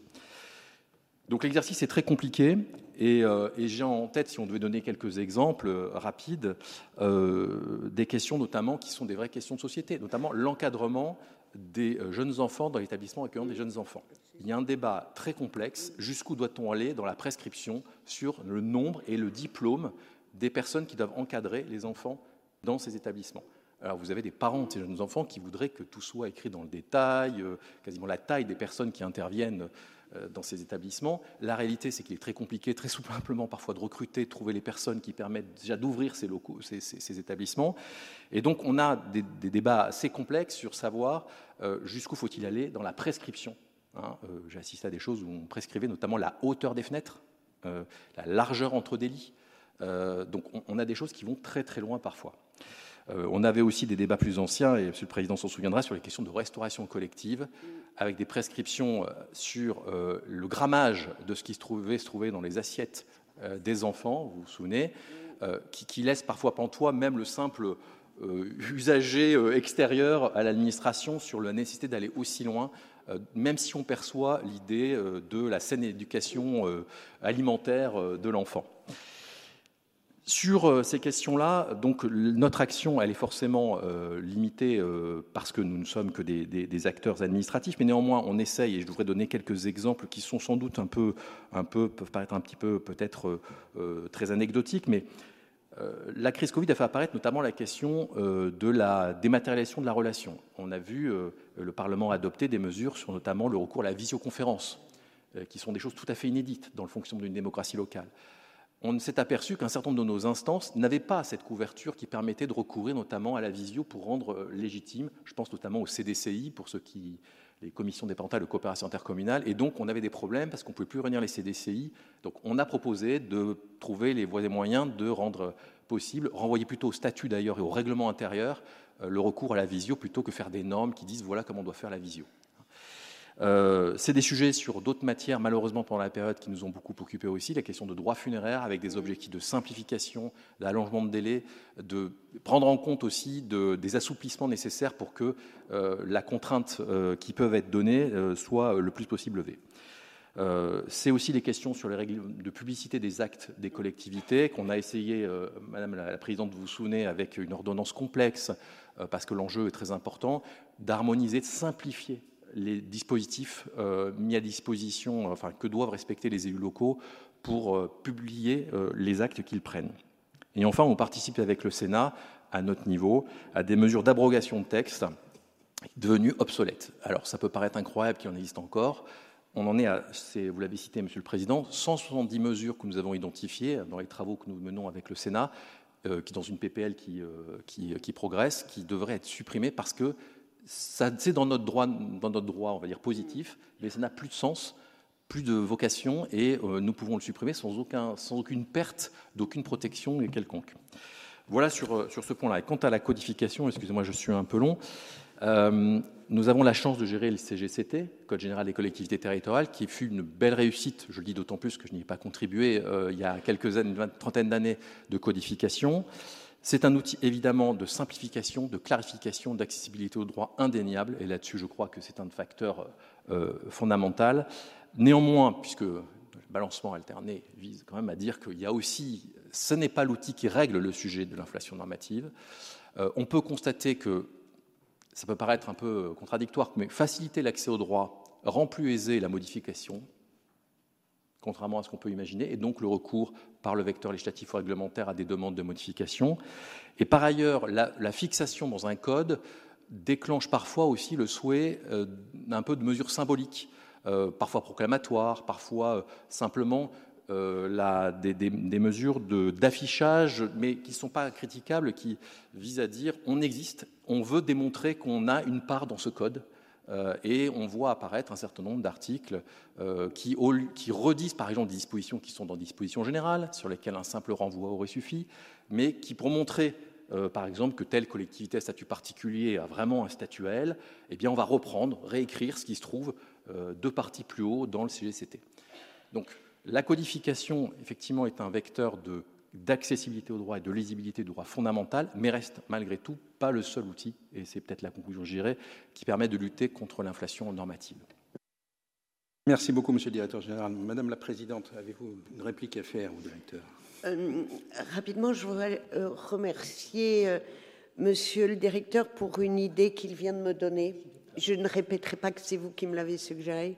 Donc l'exercice est très compliqué euh, et, j'ai en tête, si on devait donner quelques exemples euh, rapides, des questions notamment qui sont des vraies questions de société, notamment l'encadrement des jeunes enfants dans l'établissement accueillant des jeunes enfants. Il y a un débat très complexe. Jusqu'où doit-on aller dans la prescription sur le nombre et le diplôme des personnes qui doivent encadrer les enfants dans ces établissements? Alors vous avez des parents de ces jeunes enfants qui voudraient que tout soit écrit dans le détail, euh, quasiment la taille des personnes qui interviennent euh, dans ces établissements. La réalité, c'est qu'il est très compliqué, très simplement parfois de recruter, de trouver les personnes qui permettent déjà d'ouvrir ces locaux, ces, établissements. Et donc on a des, débats assez complexes sur savoir euh, jusqu'où faut-il aller dans la prescription Hein, euh, j'ai assisté à des choses où on prescrivait notamment la hauteur des fenêtres, euh, la largeur entre des lits. Euh, donc on, a des choses qui vont très très loin parfois. on avait aussi des débats plus anciens, et M. le Président s'en souviendra, sur les questions de restauration collective, avec des prescriptions sur le grammage de ce qui se trouvait, se dans les assiettes des enfants, vous vous souvenez, qui, qui laisse parfois pantois même le simple usager extérieur à l'administration sur la nécessité d'aller aussi loin même si on perçoit l'idée euh, de la saine éducation euh, alimentaire de l'enfant. Sur ces questions-là, donc notre action, elle est forcément limitée parce que nous ne sommes que des, acteurs administratifs, mais néanmoins, on essaye, et je devrais donner quelques exemples qui sont sans doute un peu, un peu peuvent paraître un petit peu peut-être très anecdotiques, mais euh, la crise Covid a fait apparaître notamment la question euh, de la dématérialisation de la relation. On a vu euh, le Parlement adopter des mesures sur notamment le recours à la visioconférence, qui sont des choses tout à fait inédites dans le fonctionnement d'une démocratie locale. On s'est aperçu qu'un certain nombre de nos instances n'avaient pas cette couverture qui permettait de recourir notamment à la visio pour rendre légitime, je pense notamment au CDCI, pour ceux qui les commissions départementales de coopération intercommunale. Et donc, on avait des problèmes parce qu'on ne pouvait plus réunir les CDCI. Donc, on a proposé de trouver les voies et moyens de rendre possible, renvoyer plutôt au statut d'ailleurs et au règlement intérieur euh, le recours à la visio plutôt que faire des normes qui disent voilà comment on doit faire la visio. Euh, c'est des sujets sur d'autres matières, malheureusement pendant la période, qui nous ont beaucoup occupés aussi, la question de droit funéraire, avec des objectifs de simplification, d'allongement de délai, de prendre en compte aussi de, des assouplissements nécessaires pour que euh, la contrainte euh, qui peuvent être données soit le plus possible levée. c'est aussi les questions sur les règles de publicité des actes des collectivités qu'on a essayé, Madame la, Présidente, vous vous souvenez, avec une ordonnance complexe, parce que l'enjeu est très important, d'harmoniser, de simplifier les dispositifs euh, mis à disposition, enfin que doivent respecter les élus locaux pour euh, publier euh, les actes qu'ils prennent. Et enfin, on participe avec le Sénat, à notre niveau, à des mesures d'abrogation de textes devenus obsolètes. Alors, ça peut paraître incroyable qu'il en existe encore. On en est à, vous l'avez cité, Monsieur le Président, 170 mesures que nous avons identifiées dans les travaux que nous menons avec le Sénat, qui dans une PPL qui, qui progresse, qui devraient être supprimées parce que c'est dans notre droit, dans notre droit, on va dire positif, mais ça n'a plus de sens, plus de vocation, et euh, nous pouvons le supprimer sans, sans aucune perte d'aucune protection quelconque. Voilà sur, euh, sur ce point-là. Et quant à la codification, excusez-moi, je suis un peu long. Euh, nous avons la chance de gérer le CGCT, Code général des collectivités territoriales, qui fut une belle réussite. Je le dis d'autant plus que je n'y ai pas contribué il y a quelques années, une trentaine d'années de codification. C'est un outil évidemment de simplification, de clarification, d'accessibilité au droit indéniable, et là-dessus je crois que c'est un facteur euh, fondamental. Néanmoins, puisque le balancement alterné vise quand même à dire qu'il y a aussi, ce n'est pas l'outil qui règle le sujet de l'inflation normative, euh, on peut constater que, ça peut paraître un peu contradictoire, mais faciliter l'accès au droit rend plus aisé la modification, contrairement à ce qu'on peut imaginer, et donc le recours par le vecteur législatif ou réglementaire à des demandes de modification. Et par ailleurs, la, fixation dans un code déclenche parfois aussi le souhait euh, d'un peu de mesures symboliques, euh, parfois proclamatoires, parfois euh, simplement des, mesures d'affichage, mais qui ne sont pas critiquables, qui visent à dire on existe, on veut démontrer qu'on a une part dans ce code, euh, et on voit apparaître un certain nombre d'articles euh, qui, redisent par exemple des dispositions qui sont dans dispositions générales, sur lesquelles un simple renvoi aurait suffi, mais qui, pour montrer euh, par exemple que telle collectivité à statut particulier a vraiment un statut à elle, eh bien on va reprendre, réécrire ce qui se trouve deux parties plus haut dans le CGCT. Donc la codification, effectivement, est un vecteur de d'accessibilité au droit et de lisibilité du droit fondamental, mais reste malgré tout pas le seul outil, et c'est peut-être la conclusion, j'irai, qui permet de lutter contre l'inflation normative. Merci beaucoup, Monsieur le Directeur général. Madame la Présidente, avez-vous une réplique à faire au directeur? Euh, Rapidement, je voudrais euh, remercier euh, Monsieur le Directeur pour une idée qu'il vient de me donner. Je ne répéterai pas que c'est vous qui me l'avez suggéré.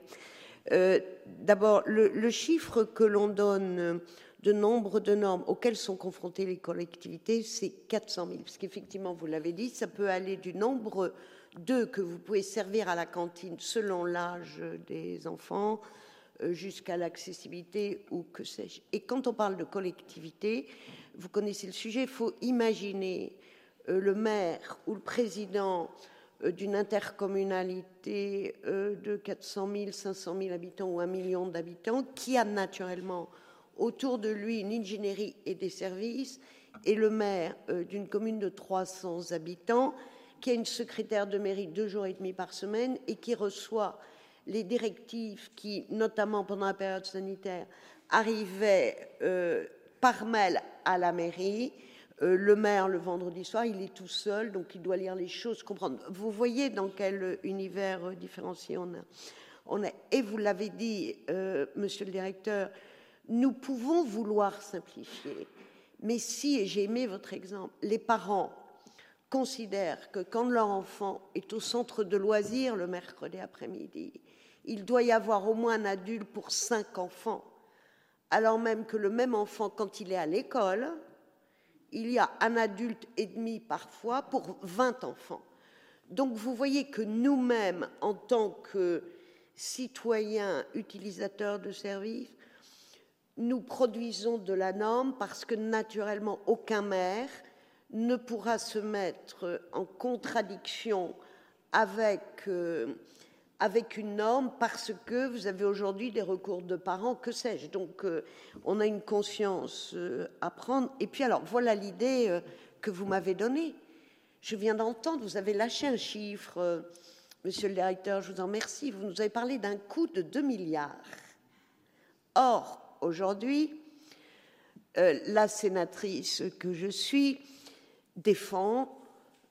D'abord, le, le, chiffre que l'on donne de nombre de normes auxquelles sont confrontées les collectivités, c'est 400 000. Parce qu'effectivement, vous l'avez dit, ça peut aller du nombre d'œufs que vous pouvez servir à la cantine selon l'âge des enfants euh, jusqu'à l'accessibilité ou que sais-je. Et quand on parle de collectivité, vous connaissez le sujet, il faut imaginer euh, le maire ou le président euh, d'une intercommunalité de 400 000, 500 000 habitants ou un million d'habitants qui a naturellement autour de lui une ingénierie et des services, et le maire euh, d'une commune de 300 habitants qui a une secrétaire de mairie deux jours et demi par semaine et qui reçoit les directives qui, notamment pendant la période sanitaire, arrivaient euh, par mail à la mairie. Euh, le maire, le vendredi soir, il est tout seul, donc il doit lire les choses, comprendre. Vous voyez dans quel univers différencié on a. On a et vous l'avez dit, monsieur le directeur, nous pouvons vouloir simplifier, mais si, et j'ai aimé votre exemple, les parents considèrent que quand leur enfant est au centre de loisirs le mercredi après-midi, il doit y avoir au moins un adulte pour cinq enfants, alors même que le même enfant, quand il est à l'école, il y a un adulte et demi parfois pour 20 enfants. Donc vous voyez que nous-mêmes, en tant que citoyens utilisateurs de services, nous produisons de la norme parce que naturellement aucun maire ne pourra se mettre en contradiction avec, euh, avec une norme parce que vous avez aujourd'hui des recours de parents, que sais-je. Donc euh, on a une conscience euh, à prendre. Et puis alors voilà l'idée que vous m'avez donnée. Je viens d'entendre, vous avez lâché un chiffre, monsieur le directeur, je vous en remercie. Vous nous avez parlé d'un coût de 2 milliards. Or, aujourd'hui, euh, la sénatrice que je suis défend,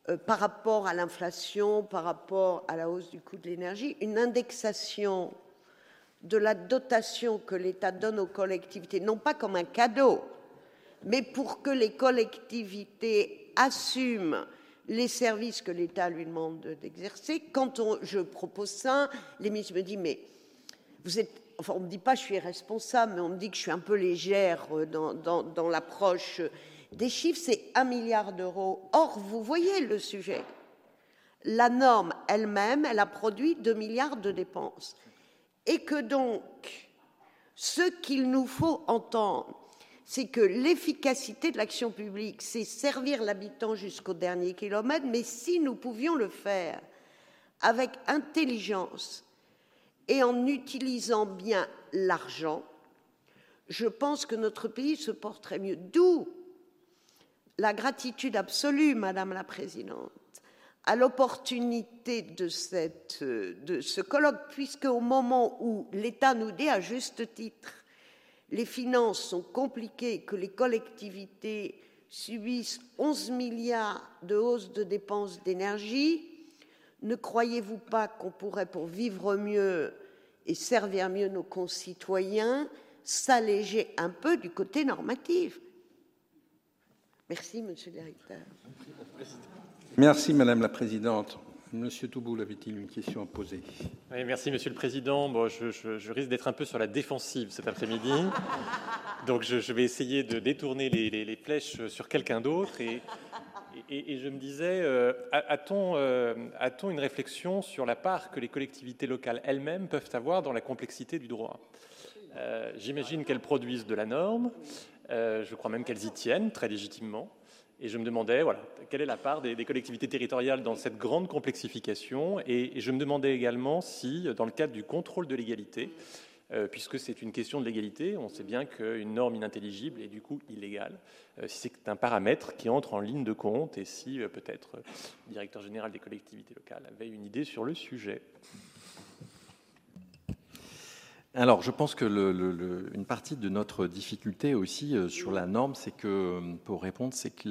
euh, par rapport à l'inflation, par rapport à la hausse du coût de l'énergie, une indexation de la dotation que l'État donne aux collectivités, non pas comme un cadeau, mais pour que les collectivités assument les services que l'État lui demande d'exercer. Quand je propose ça, les ministres me disent Mais vous êtes enfin, on ne me dit pas que je suis responsable, mais on me dit que je suis un peu légère euh, dans, l'approche des chiffres, c'est un milliard d'euros. Or, vous voyez le sujet. La norme elle-même, elle a produit 2 milliards de dépenses. Et que donc, ce qu'il nous faut entendre, c'est que l'efficacité de l'action publique, c'est servir l'habitant jusqu'au dernier kilomètre, mais si nous pouvions le faire avec intelligence, et en utilisant bien l'argent, je pense que notre pays se porterait mieux. D'où la gratitude absolue, Madame la Présidente, à l'opportunité de, de ce colloque, puisque au moment où l'État nous dit à juste titre les finances sont compliquées, que les collectivités subissent 11 milliards de hausse de dépenses d'énergie, ne croyez-vous pas qu'on pourrait, pour vivre mieux et servir mieux nos concitoyens, s'alléger un peu du côté normatif? Merci, Monsieur le Directeur. Merci, Madame la Présidente. Monsieur Touboul avait-il une question à poser? Merci, Monsieur le Président. Bon, je, risque d'être un peu sur la défensive cet après-midi. Donc, je, vais essayer de détourner les, flèches sur quelqu'un d'autre. Et, et, je me disais, euh, euh, a-t-on une réflexion sur la part que les collectivités locales elles-mêmes peuvent avoir dans la complexité du droit? Euh, J'imagine qu'elles produisent de la norme. je crois même qu'elles y tiennent très légitimement. Et je me demandais, voilà, quelle est la part des, collectivités territoriales dans cette grande complexification? Et, je me demandais également si, dans le cadre du contrôle de l'égalité, puisque c'est une question de l'égalité, on sait bien qu'une norme inintelligible est du coup illégale, euh, si c'est un paramètre qui entre en ligne de compte et si euh, peut-être le directeur général des collectivités locales avait une idée sur le sujet. Alors, je pense que une partie de notre difficulté aussi euh, sur la norme, c'est que, euh, pour répondre, c'est que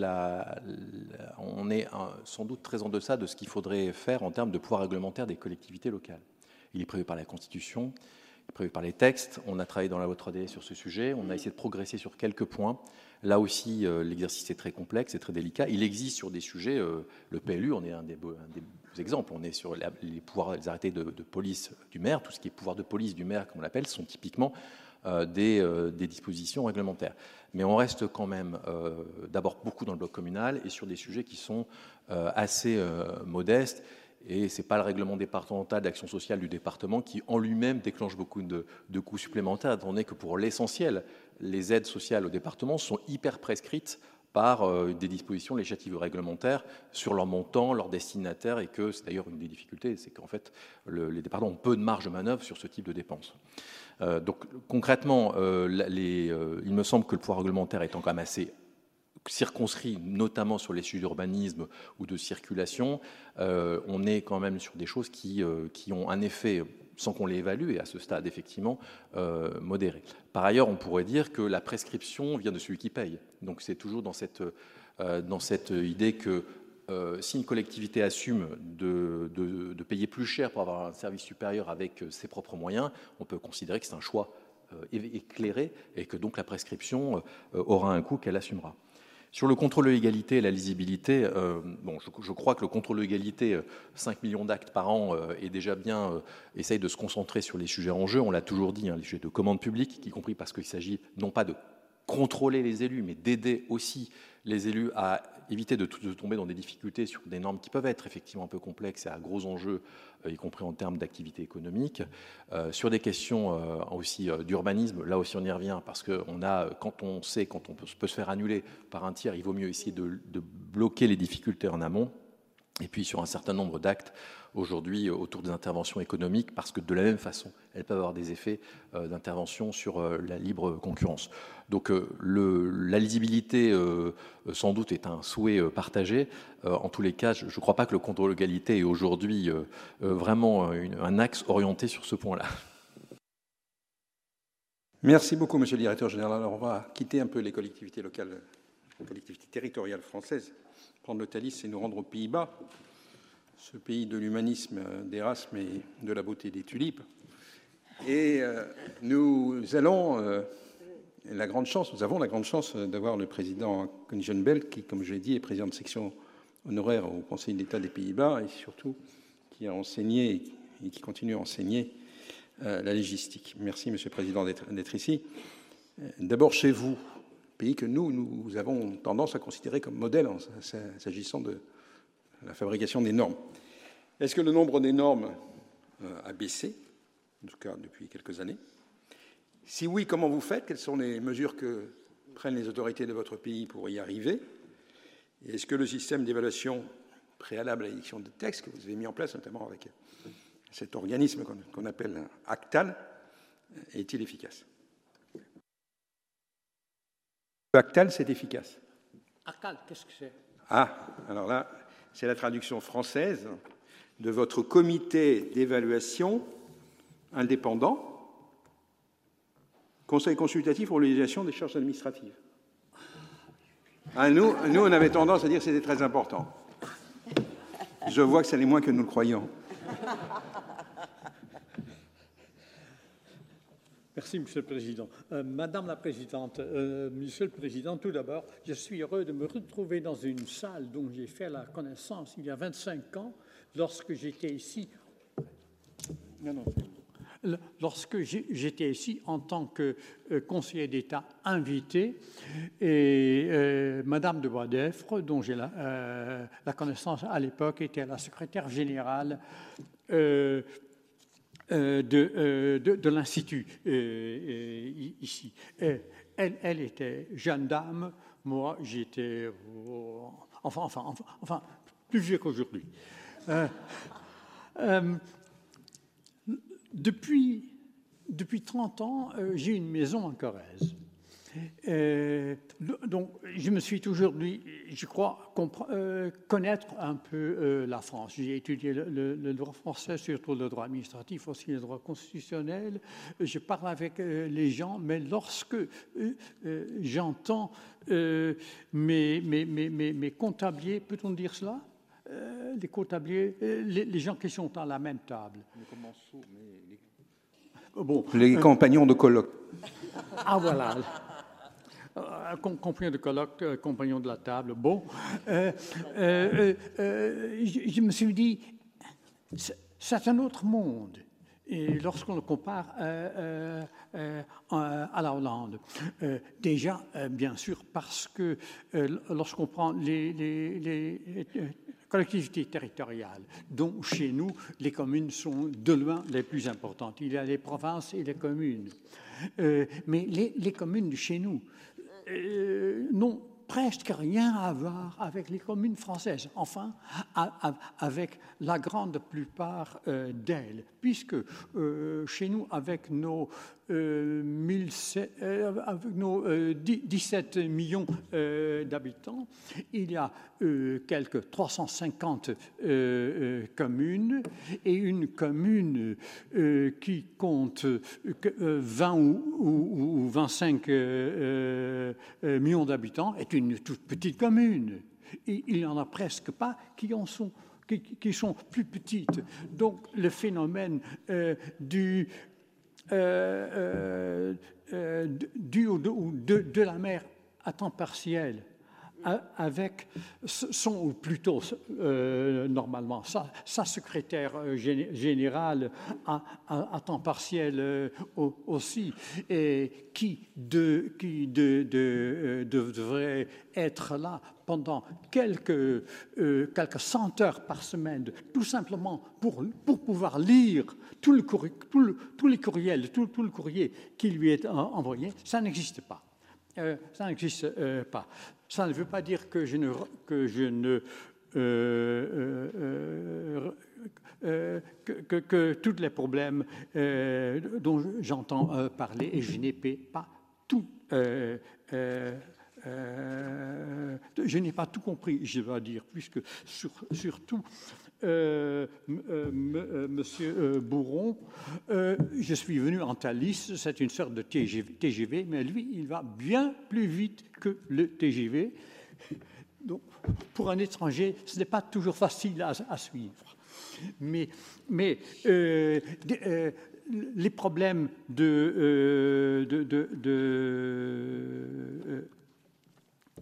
est sans doute très en deçà de ce qu'il faudrait faire en termes de pouvoir réglementaire des collectivités locales. Il est prévu par la Constitution, prévu par les textes. On a travaillé dans la loi 3D sur ce sujet. On a essayé de progresser sur quelques points. Là aussi, euh, l'exercice est très complexe et très délicat. Il existe sur des sujets, le PLU, on est un des, des exemples. On est sur les pouvoirs, les arrêtés de, police du maire. Tout ce qui est pouvoir de police du maire, comme on l'appelle, sont typiquement euh, euh, des, dispositions réglementaires. Mais on reste quand même euh, d'abord beaucoup dans le bloc communal et sur des sujets qui sont assez modestes. Et ce n'est pas le règlement départemental d'action sociale du département qui, en lui-même, déclenche beaucoup de, coûts supplémentaires, étant donné que pour l'essentiel, les aides sociales au département sont hyper prescrites par euh, des dispositions législatives réglementaires sur leur montant, leur destinataire, et que c'est d'ailleurs une des difficultés, c'est qu'en fait les départements ont peu de marge de manœuvre sur ce type de dépenses. Euh, donc concrètement, euh, il me semble que le pouvoir réglementaire étant quand même assez circonscrit, notamment sur les sujets d'urbanisme ou de circulation, on est quand même sur des choses qui, qui ont un effet sans qu'on les évalue, et à ce stade, effectivement, euh, modéré. Par ailleurs, on pourrait dire que la prescription vient de celui qui paye. Donc c'est toujours dans cette, euh, dans cette idée que euh, si une collectivité assume de, payer plus cher pour avoir un service supérieur avec ses propres moyens, on peut considérer que c'est un choix éclairé et que donc la prescription aura un coût qu'elle assumera. Sur le contrôle de l'égalité et la lisibilité, euh, je, crois que le contrôle de l'égalité, 5 euh, millions d'actes par an, euh, est déjà bien, essaye de se concentrer sur les sujets en jeu. On l'a toujours dit, hein, les sujets de commande publique, y compris parce qu'il s'agit non pas de contrôler les élus, mais d'aider aussi les élus à éviter de, tomber dans des difficultés sur des normes qui peuvent être effectivement un peu complexes et à gros enjeux, euh, y compris en termes d'activité économique. Euh, sur des questions euh, aussi d'urbanisme, là aussi on y revient parce que on a, quand on sait, quand on peut, se faire annuler par un tiers, il vaut mieux essayer de bloquer les difficultés en amont. Et puis sur un certain nombre d'actes aujourd'hui autour des interventions économiques, parce que de la même façon, elles peuvent avoir des effets euh, d'intervention sur euh, la libre concurrence. Donc euh, le, la lisibilité, sans doute, est un souhait partagé. en tous les cas, je ne crois pas que le contrôle de l'égalité est aujourd'hui vraiment un axe orienté sur ce point-là. Merci beaucoup, Monsieur le Directeur général. Alors, on va quitter un peu les collectivités locales, les collectivités territoriales françaises, prendre le Thalys et nous rendre aux Pays-Bas ce pays de l'humanisme, d'Erasme et de la beauté des tulipes. Et euh, nous allons, euh, la grande chance, nous avons la grande chance d'avoir le président Bell, qui, comme je l'ai dit, est président de section honoraire au Conseil d'État des Pays-Bas et surtout qui a enseigné et qui continue à enseigner euh, la légistique. Merci, Monsieur le Président, d'être ici. D'abord chez vous, que nous, nous avons tendance à considérer comme modèle s'agissant de la fabrication des normes. Est-ce que le nombre des normes euh, a baissé, en tout cas depuis quelques années? Si oui, comment vous faites? Quelles sont les mesures que prennent les autorités de votre pays pour y arriver? Est-ce que le système d'évaluation préalable à l'édition de textes que vous avez mis en place, notamment avec cet organisme qu'on appelle ACTAL, est-il efficace? ACTAL, c'est efficace. ACTAL, qu'est-ce que c'est? Ah, alors là, c'est la traduction française de votre comité d'évaluation indépendant, Conseil consultatif pour l'utilisation des charges administratives. Ah, nous, nous, on avait tendance à dire que c'était très important. Je vois que ça n'est moins que nous le croyons. Merci, Monsieur le Président. Euh, Madame la Présidente, euh, Monsieur le Président, tout d'abord, je suis heureux de me retrouver dans une salle dont j'ai fait la connaissance il y a 25 ans, lorsque j'étais ici. Non, non. Lorsque j'étais ici en tant que euh, conseiller d'État invité, et Madame de Boisdeffre, dont j'ai la, connaissance à l'époque, était la secrétaire générale de, euh, de, de l'Institut ici. Elle, elle, était jeune dame, moi j'étais enfin, enfin, enfin, enfin, plus vieux qu'aujourd'hui. depuis, depuis 30 ans, j'ai une maison en Corrèze. Euh, donc, je me suis aujourd'hui, je crois, euh, connaître un peu euh, la France. J'ai étudié le, le, le, droit français, surtout le droit administratif, aussi le droit constitutionnel. Je parle avec euh, les gens, mais lorsque euh, j'entends mes, mes, mes, mes, comptabliers, peut-on dire cela? Les comptabliers, les, les, gens qui sont à la même table. Les, bon, les compagnons de colloque. Ah voilà. Euh, compagnon de colloque, euh, compagnon de la table? Bon, euh, je, me suis dit, c'est un autre monde. Et lorsqu'on le compare à la Hollande, déjà, bien sûr, parce que lorsqu'on prend les, les, collectivités territoriales, dont chez nous, les communes sont de loin les plus importantes. Il y a les provinces et les communes. Mais les, communes de chez nous euh, n'ont presque rien à voir avec les communes françaises, enfin avec la grande plupart euh, d'elles, puisque euh, chez nous, avec nos, avec nos 17 millions d'habitants, il y a quelques 350 communes et une commune qui compte 20 ou, ou, ou 25 millions d'habitants est une toute petite commune. Il n'y en a presque pas qui en sont qui, sont plus petites. Donc le phénomène euh, du, euh, euh, du ou de, de, la mer à temps partiel avec son, ou plutôt euh, normalement sa, secrétaire générale à, temps partiel euh, aussi, et qui, de, qui de, de, de, devrait être là pendant quelques, euh, quelques cent heures par semaine, tout simplement pour, pour pouvoir lire tous les courriels, tout, tout le courrier qui lui est envoyé, ça n'existe pas. Euh, ça n'existe euh, pas. Ça ne veut pas dire que je ne, que, je ne euh, euh que, que, que, tous les problèmes dont j'entends parler, et je n'ai pas tout. je n'ai pas tout compris, je dois dire, puisque sur, surtout euh, euh, euh, Monsieur Bourron, je suis venu en Thalys, c'est une sorte de TGV, mais lui, il va bien plus vite que le TGV. Donc, pour un étranger, ce n'est pas toujours facile à, suivre. Mais, les problèmes de,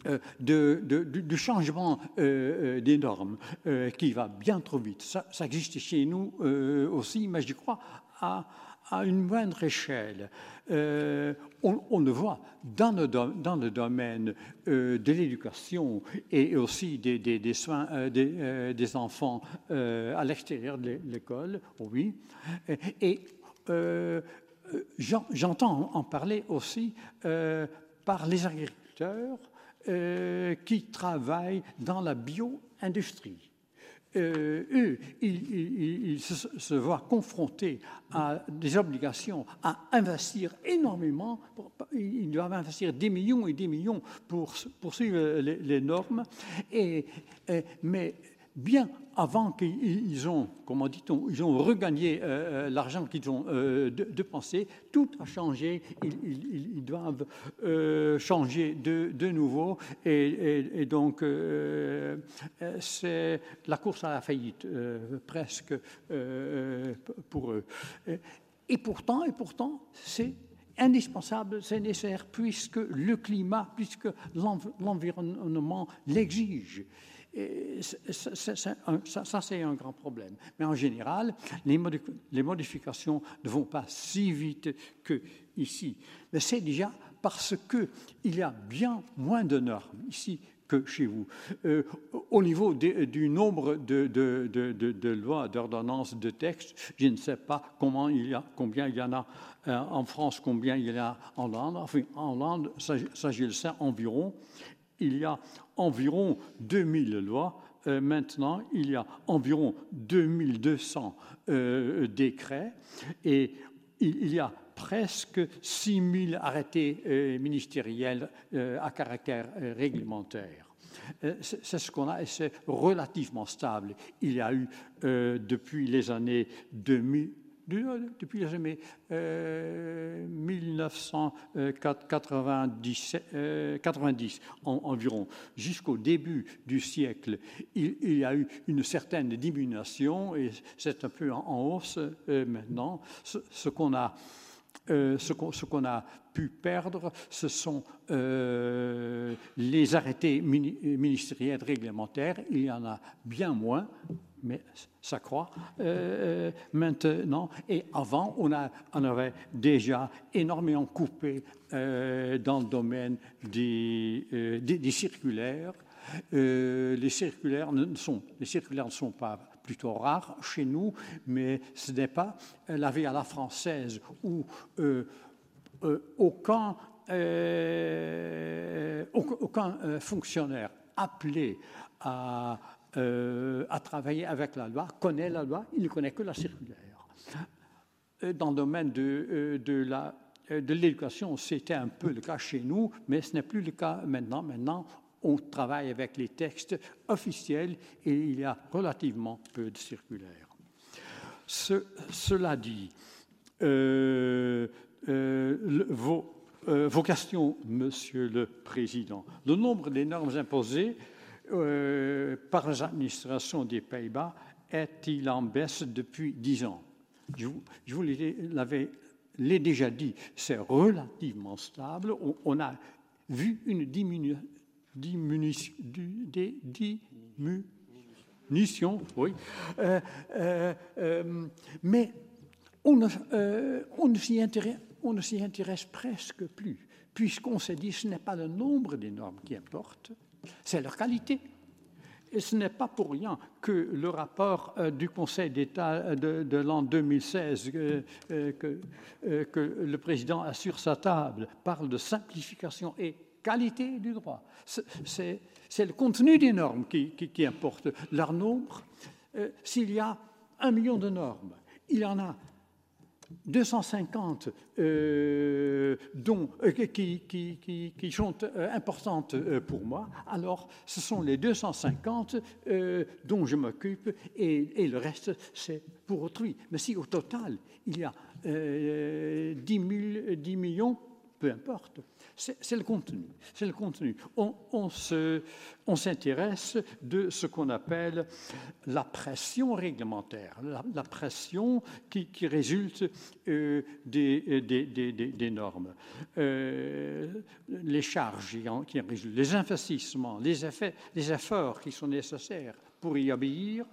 euh, de, du changement euh, euh, des normes euh, qui va bien trop vite. Ça, existe chez nous aussi, mais je crois à, à une moindre échelle. On, on, le voit dans le, dans le domaine de l'éducation et aussi des, des, des soins des, des, enfants à l'extérieur de l'école, oui. Et j'entends en parler aussi par les agriculteurs euh, qui travaillent dans la bio-industrie. Euh, eux, ils, se, voient confrontés à des obligations à investir énormément. Ils doivent investir des millions et des millions pour, pour suivre les, normes. Et, mais bien avant qu'ils ont, comment dit-on, ils ont regagné euh, euh, l'argent qu'ils ont euh, dépensé, tout a changé. Ils, doivent changer de, nouveau. Et, donc, c'est la course à la faillite, presque, pour eux. Et pourtant, et pourtant, c'est indispensable, c'est nécessaire, puisque le climat, puisque l'environnement l'exige. Ça, c'est un grand problème. Mais en général, les, modifications ne vont pas si vite que ici. Mais c'est déjà parce qu'il y a bien moins de normes ici que chez vous. Euh, au niveau du nombre de, lois, d'ordonnances, de textes, je ne sais pas combien il y en a euh, en France, combien il y a en Hollande. Enfin, en Hollande, ça, je le sais environ? Il y a environ 2000 lois. Euh, maintenant, il y a environ 2200 euh, décrets et il, y a presque 6000 arrêtés ministériels à caractère réglementaire. C'est ce qu'on a et c'est relativement stable. Il y a eu depuis les années 2000, depuis les années 1990 euh, environ jusqu'au début du siècle, il, y a eu une certaine diminution et c'est un peu en, hausse euh, maintenant. Ce, qu'on a euh, ce qu'on a pu perdre, ce sont les arrêtés ministériels réglementaires. Il y en a bien moins, mais ça croît euh, maintenant. Et avant, on, a, on, avait déjà énormément coupé euh, dans le domaine des, euh, circulaires. les circulaires ne sont pas plutôt rares chez nous, mais ce n'est pas la vie à la française où aucun, aucun fonctionnaire appelé à euh, travailler avec la loi, connaît la loi, il ne connaît que la circulaire. Euh, dans le domaine de, euh, de l'éducation, c'était un peu le cas chez nous, mais ce n'est plus le cas. Maintenant, on travaille avec les textes officiels et il y a relativement peu de circulaires. cela dit, vos, vos, questions, Monsieur le Président, le nombre des normes imposées euh, par l'administration des Pays-Bas est-il en baisse depuis dix ans? Je, vous l'avais déjà dit, c'est relativement stable. On, a vu une diminution, diminution, oui, euh, euh, mais on ne, s'y intéresse, presque plus, puisqu'on s'est dit ce n'est pas le nombre des normes qui importe, c'est leur qualité. Et ce n'est pas pour rien que le rapport euh, du Conseil d'État euh, de, l'an 2016 euh, que, que, le président a sur sa table parle de simplification et qualité du droit. C'est le contenu des normes qui, importe. Leur nombre, s'il y a un million de normes, il y en a 250 euh, euh, qui, sont euh, importantes pour moi, alors ce sont les 250 dont je m'occupe et, le reste, c'est pour autrui. Mais si au total, il y a 10, 10 millions, peu importe, c'est le contenu. C'est le contenu. On, on s'intéresse de ce qu'on appelle la pression réglementaire, la, pression qui, résulte euh, des, des, des, des, normes, euh, les charges qui en résultent, les investissements, les, les efforts qui sont nécessaires pour y obéir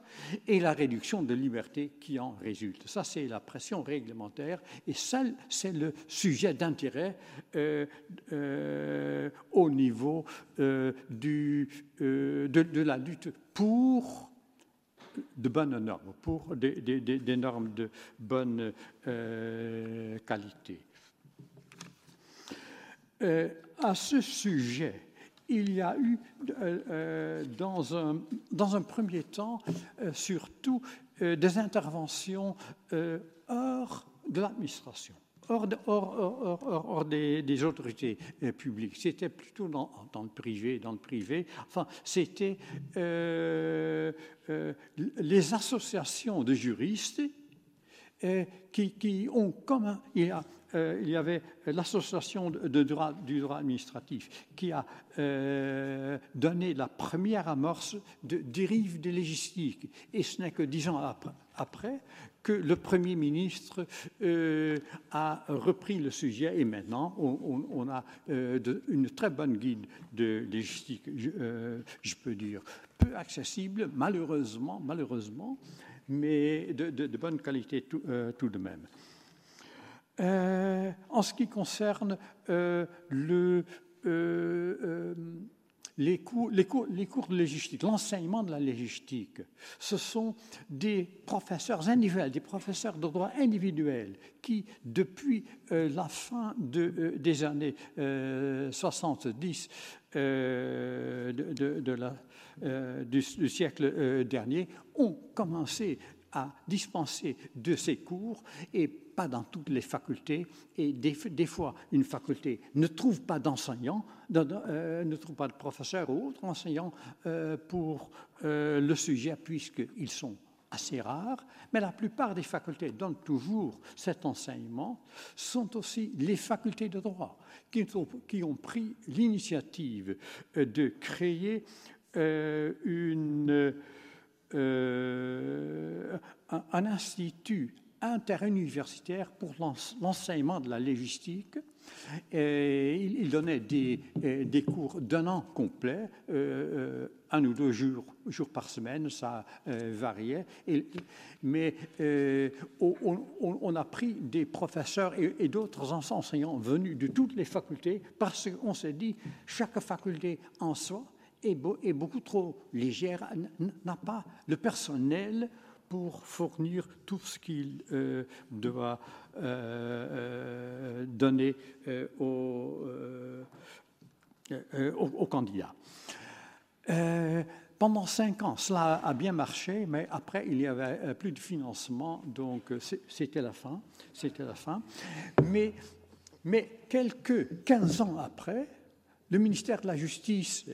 et la réduction de liberté qui en résulte. Ça, c'est la pression réglementaire et ça, c'est le sujet d'intérêt euh, euh, au niveau euh, de, la lutte pour de bonnes normes, pour des, des normes de bonne qualité. à ce sujet, il y a eu, euh, euh, dans, un, dans, un, premier temps, euh, surtout des interventions hors de l'administration, hors, des, autorités publiques. C'était plutôt dans, le privé, dans le privé. Enfin, c'était les associations de juristes qui, ont comme il y, il y avait l'association de droit, du droit administratif qui a donné la première amorce de dérive des légistiques. Et ce n'est que dix ans après que le Premier ministre euh, a repris le sujet et maintenant on, a euh, une très bonne guide de légistique, euh, je, peux dire, peu accessible, malheureusement, malheureusement, mais de, bonne qualité tout, tout de même. en ce qui concerne le les cours, de légistique, l'enseignement de la légistique, ce sont des professeurs individuels, des professeurs de droit individuel qui, depuis euh, la fin de, euh, des années 70 euh, de, la, du, du, siècle dernier, ont commencé à dispenser de ces cours et pas dans toutes les facultés. Et des, fois, une faculté ne trouve pas d'enseignants, euh, ne trouve pas de professeurs ou autres enseignants euh, pour euh, le sujet, puisqu'ils sont assez rares, mais la plupart des facultés donnent toujours cet enseignement, sont aussi les facultés de droit qui ont, qui ont pris l'initiative de créer une euh, un, institut interuniversitaire pour l'enseignement de la légistique. Et il, donnait des, euh, des cours d'un an complet, euh, un ou deux jours, par semaine, ça variait. Mais on, a pris des professeurs et, et d'autres enseignants venus de toutes les facultés parce qu'on s'est dit, chaque faculté en soi est, beaucoup trop légère, n'a pas le personnel pour fournir tout ce qu'il euh, doit euh, euh, donner aux, candidats. pendant cinq ans, cela a bien marché, mais après, il n'y avait plus de financement, donc c'était la fin. C'était la fin. Mais, mais quelques 15 ans après, le ministère de la Justice,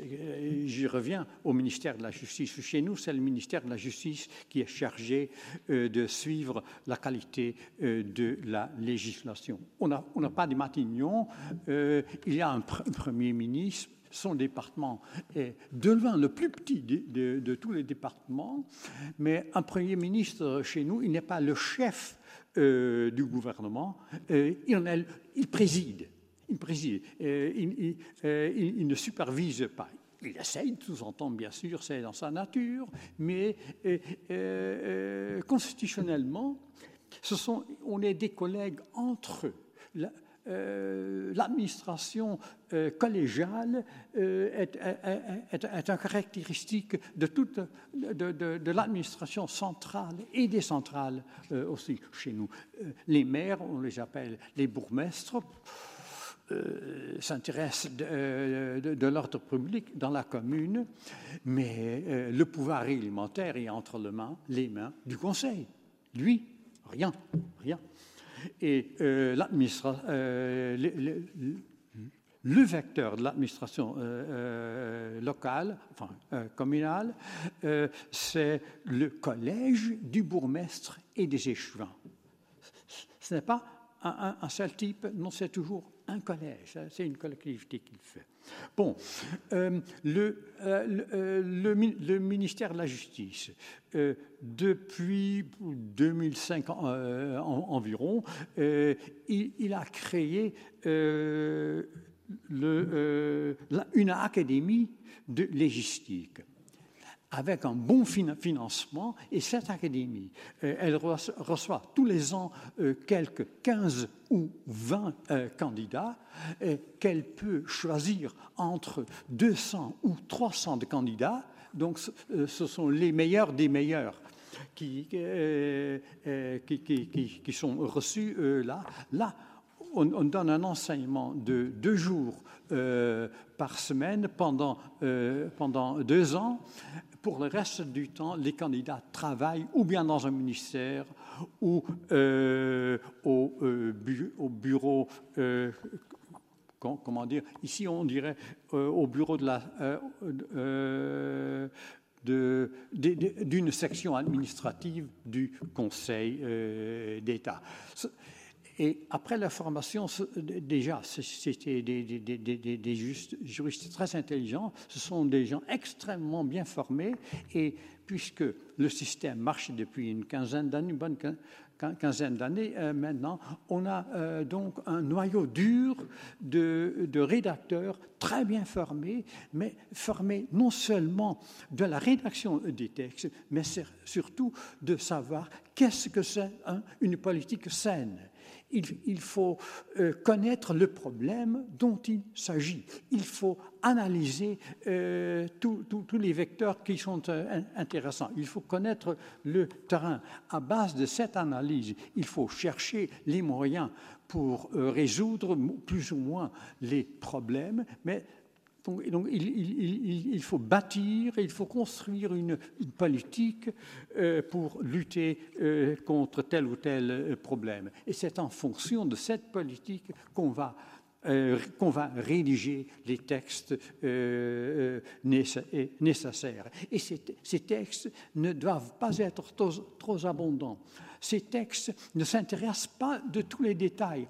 j'y reviens au ministère de la Justice, chez nous c'est le ministère de la Justice qui est chargé euh, de suivre la qualité euh, de la législation. On n'a pas de Matignon, euh, il y a un, Premier ministre, son département est de loin le plus petit de, tous les départements, mais un Premier ministre chez nous, il n'est pas le chef du gouvernement, il, il préside. Il préside, euh, euh, il, ne supervise pas. Il essaye, de sous-entendre bien sûr, c'est dans sa nature, mais euh, constitutionnellement, on est des collègues entre eux. L'administration collégiale est, est, une caractéristique de toute de, l'administration centrale et décentrale aussi chez nous. les maires, on les appelle les bourgmestres. Euh, s'intéresse euh, de, l'ordre public dans la commune, mais euh, le pouvoir réglementaire est entre les mains, les mains du Conseil. Lui, rien, rien. Et l'administration, le, vecteur de l'administration locale, enfin communale, c'est le collège du bourgmestre et des échevins. Ce n'est pas un seul type, non, c'est toujours un collège, hein, c'est une collectivité qu'il fait. Bon, euh, le, euh, euh, le, ministère de la Justice, depuis 2005 environ, il, a créé une académie de légistique avec un bon financement. Et cette académie, euh, elle reçoit tous les ans euh, quelques 15 ou 20 euh, candidats qu'elle peut choisir entre 200 ou 300 de candidats. Donc ce sont les meilleurs des meilleurs. Qui, qui, sont reçus là. Là, on, on, donne un enseignement de deux jours par semaine pendant, pendant deux ans pour le reste du temps, les candidats travaillent ou bien dans un ministère ou euh, au, euh, au, bureau euh, comment dire, ici on dirait au bureau de la, d'une section administrative du Conseil d'État. Et après la formation, déjà, c'était des, juristes très intelligents, ce sont des gens extrêmement bien formés, et puisque le système marche depuis une quinzaine d'années, une bonne quinzaine d'années euh, maintenant, on a euh, donc un noyau dur de, de, rédacteurs très bien formés, mais formés non seulement de la rédaction des textes, mais surtout de savoir qu'est-ce que c'est une politique saine il, faut euh, connaître le problème dont il s'agit. Il faut analyser euh, tous les vecteurs qui sont euh, intéressants. Il faut connaître le terrain. À base de cette analyse, il faut chercher les moyens pour résoudre plus ou moins les problèmes, mais donc, il, faut bâtir, il faut construire une, politique euh, pour lutter euh, contre tel ou tel euh, problème. Et c'est en fonction de cette politique qu'on va, qu'on va rédiger les textes nécessaires. Et ces, textes ne doivent pas être trop, trop abondants. Ces textes ne s'intéressent pas de tous les détails.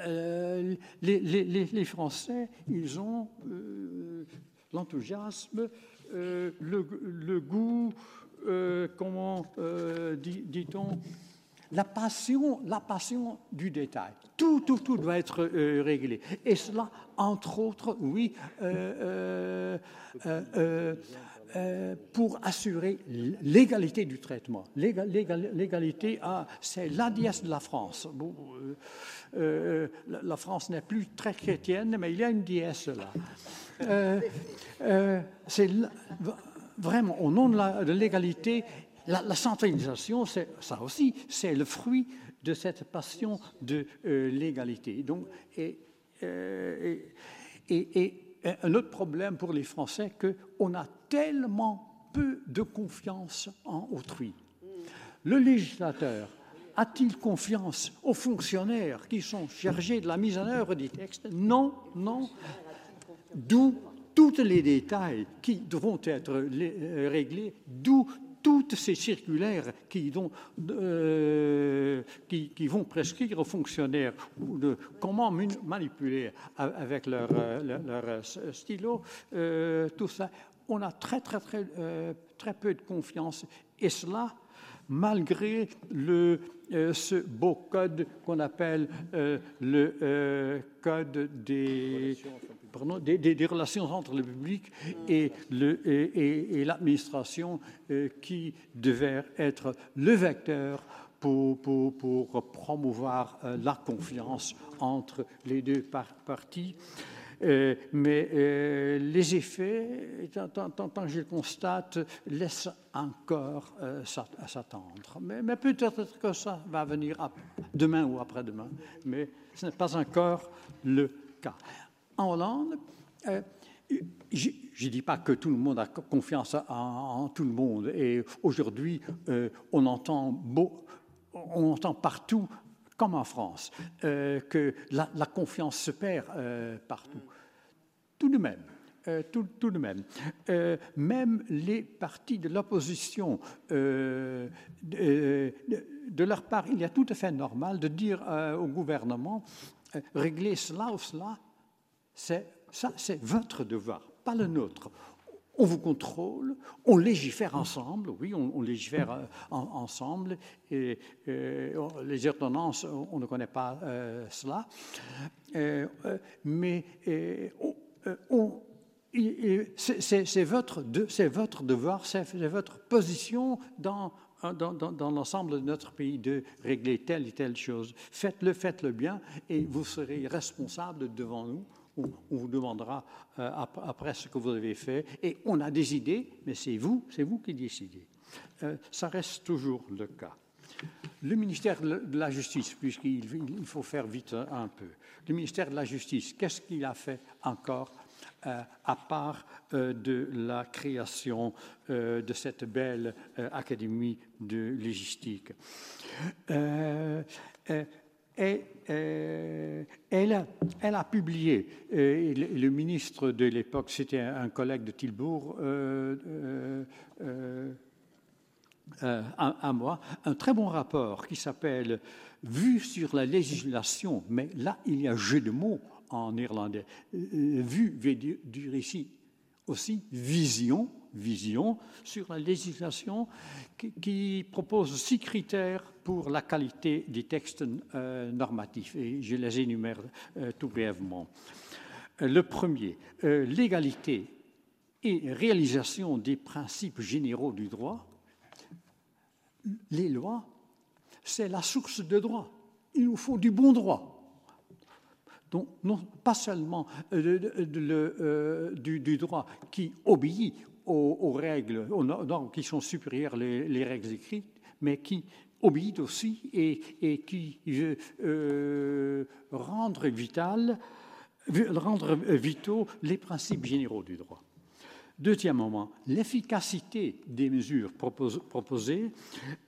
Euh, les, Français, ils ont euh, l'enthousiasme, euh, le, goût, comment dit-on, la passion, la passion du détail. Tout, tout, tout doit être réglé. Et cela, entre autres, oui, pour assurer l'égalité du traitement. L'égalité, ah, c'est la de la France. Euh, la France n'est plus très chrétienne, mais il y a une déesse là. Euh, euh, c'est vraiment au nom de l'égalité, la, centralisation, ça aussi, c'est le fruit de cette passion de l'égalité. Donc, et, un autre problème pour les Français, qu'on a tellement peu de confiance en autrui. Le législateur a-t-il confiance aux fonctionnaires qui sont chargés de la mise en œuvre des textes? Non, non. D'où tous les détails qui devront être euh, réglés, d'où toutes ces circulaires qui, euh, vont prescrire aux fonctionnaires comment manipuler avec leur, euh, stylo, tout ça, on a très, très, très, très peu de confiance. Et cela, malgré le, euh, ce beau code qu'on appelle euh, le euh, code des, des, relations entre le public et l'administration qui devait être le vecteur pour, promouvoir la confiance entre les deux parties. Euh, mais euh, les effets, tant, que je le constate, laissent encore euh, s'attendre. Mais peut-être que ça va venir demain ou après-demain, mais ce n'est pas encore le cas. En Hollande, je ne dis pas que tout le monde a confiance en, tout le monde. Et aujourd'hui, on entend beau, on entend partout comme en France, euh, que la, confiance se perd euh, partout. Tout de même, euh, tout, de même, même les partis de l'opposition, de, leur part, il est tout à fait normal de dire au gouvernement, régler cela ou cela, ça c'est votre devoir, pas le nôtre on vous contrôle, on légifère ensemble, oui, on, légifère euh, ensemble, et euh, les ordonnances, on, ne connaît pas cela, mais c'est votre, devoir, c'est votre position dans l'ensemble de notre pays de régler telle et telle chose. Faites-le, faites-le bien, et vous serez responsable devant nous on, vous demandera euh, après ce que vous avez fait. Et on a des idées, mais c'est vous, c'est vous qui décidez. Euh, ça reste toujours le cas. Le ministère de la Justice, puisqu'il faut faire vite un peu. Le ministère de la Justice, qu'est-ce qu'il a fait encore à part de la création de cette belle académie de légistique. Et, elle, a, elle, a, publié, le, ministre de l'époque, c'était un, collègue de Tilbourg, à, moi, un très bon rapport qui s'appelle Vue sur la législation, mais là il y a jeu de mots en irlandais. Vue veut dire ici aussi vision, vision sur la législation qui, propose six critères pour la qualité des textes euh, normatifs et je les énumère euh, tout brièvement. Le premier, euh, l'égalité et réalisation des principes généraux du droit. Les lois, c'est la source de droit. Il nous faut du bon droit. Donc, non pas seulement du, droit qui obéit aux, règles, aux normes qui sont supérieures les, les règles écrites, mais qui obéit aussi et, qui euh, rendre vital, rendre vitaux les principes généraux du droit. Deuxièmement, l'efficacité des mesures proposées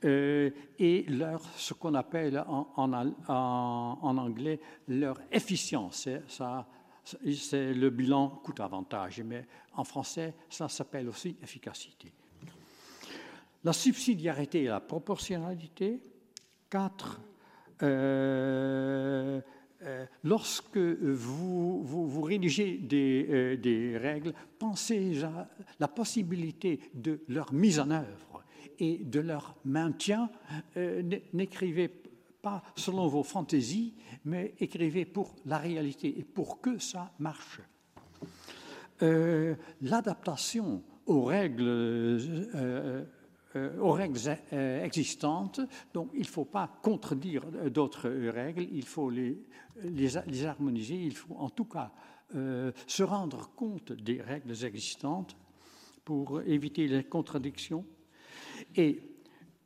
euh, et leur, ce qu'on appelle en, en, en, anglais leur efficience. Ça, c'est le bilan coût-avantage, mais en français, ça s'appelle aussi efficacité. La subsidiarité et la proportionnalité. Quatre, euh, euh, lorsque vous, rédigez des, euh, des, règles, pensez à la possibilité de leur mise en œuvre et de leur maintien. N'écrivez pas selon vos fantaisies, mais écrivez pour la réalité et pour que ça marche. Euh, l'adaptation aux règles, euh, euh, aux règles existantes, donc il ne faut pas contredire d'autres règles, il faut les, les, harmoniser, il faut en tout cas se rendre compte des règles existantes pour éviter les contradictions. Et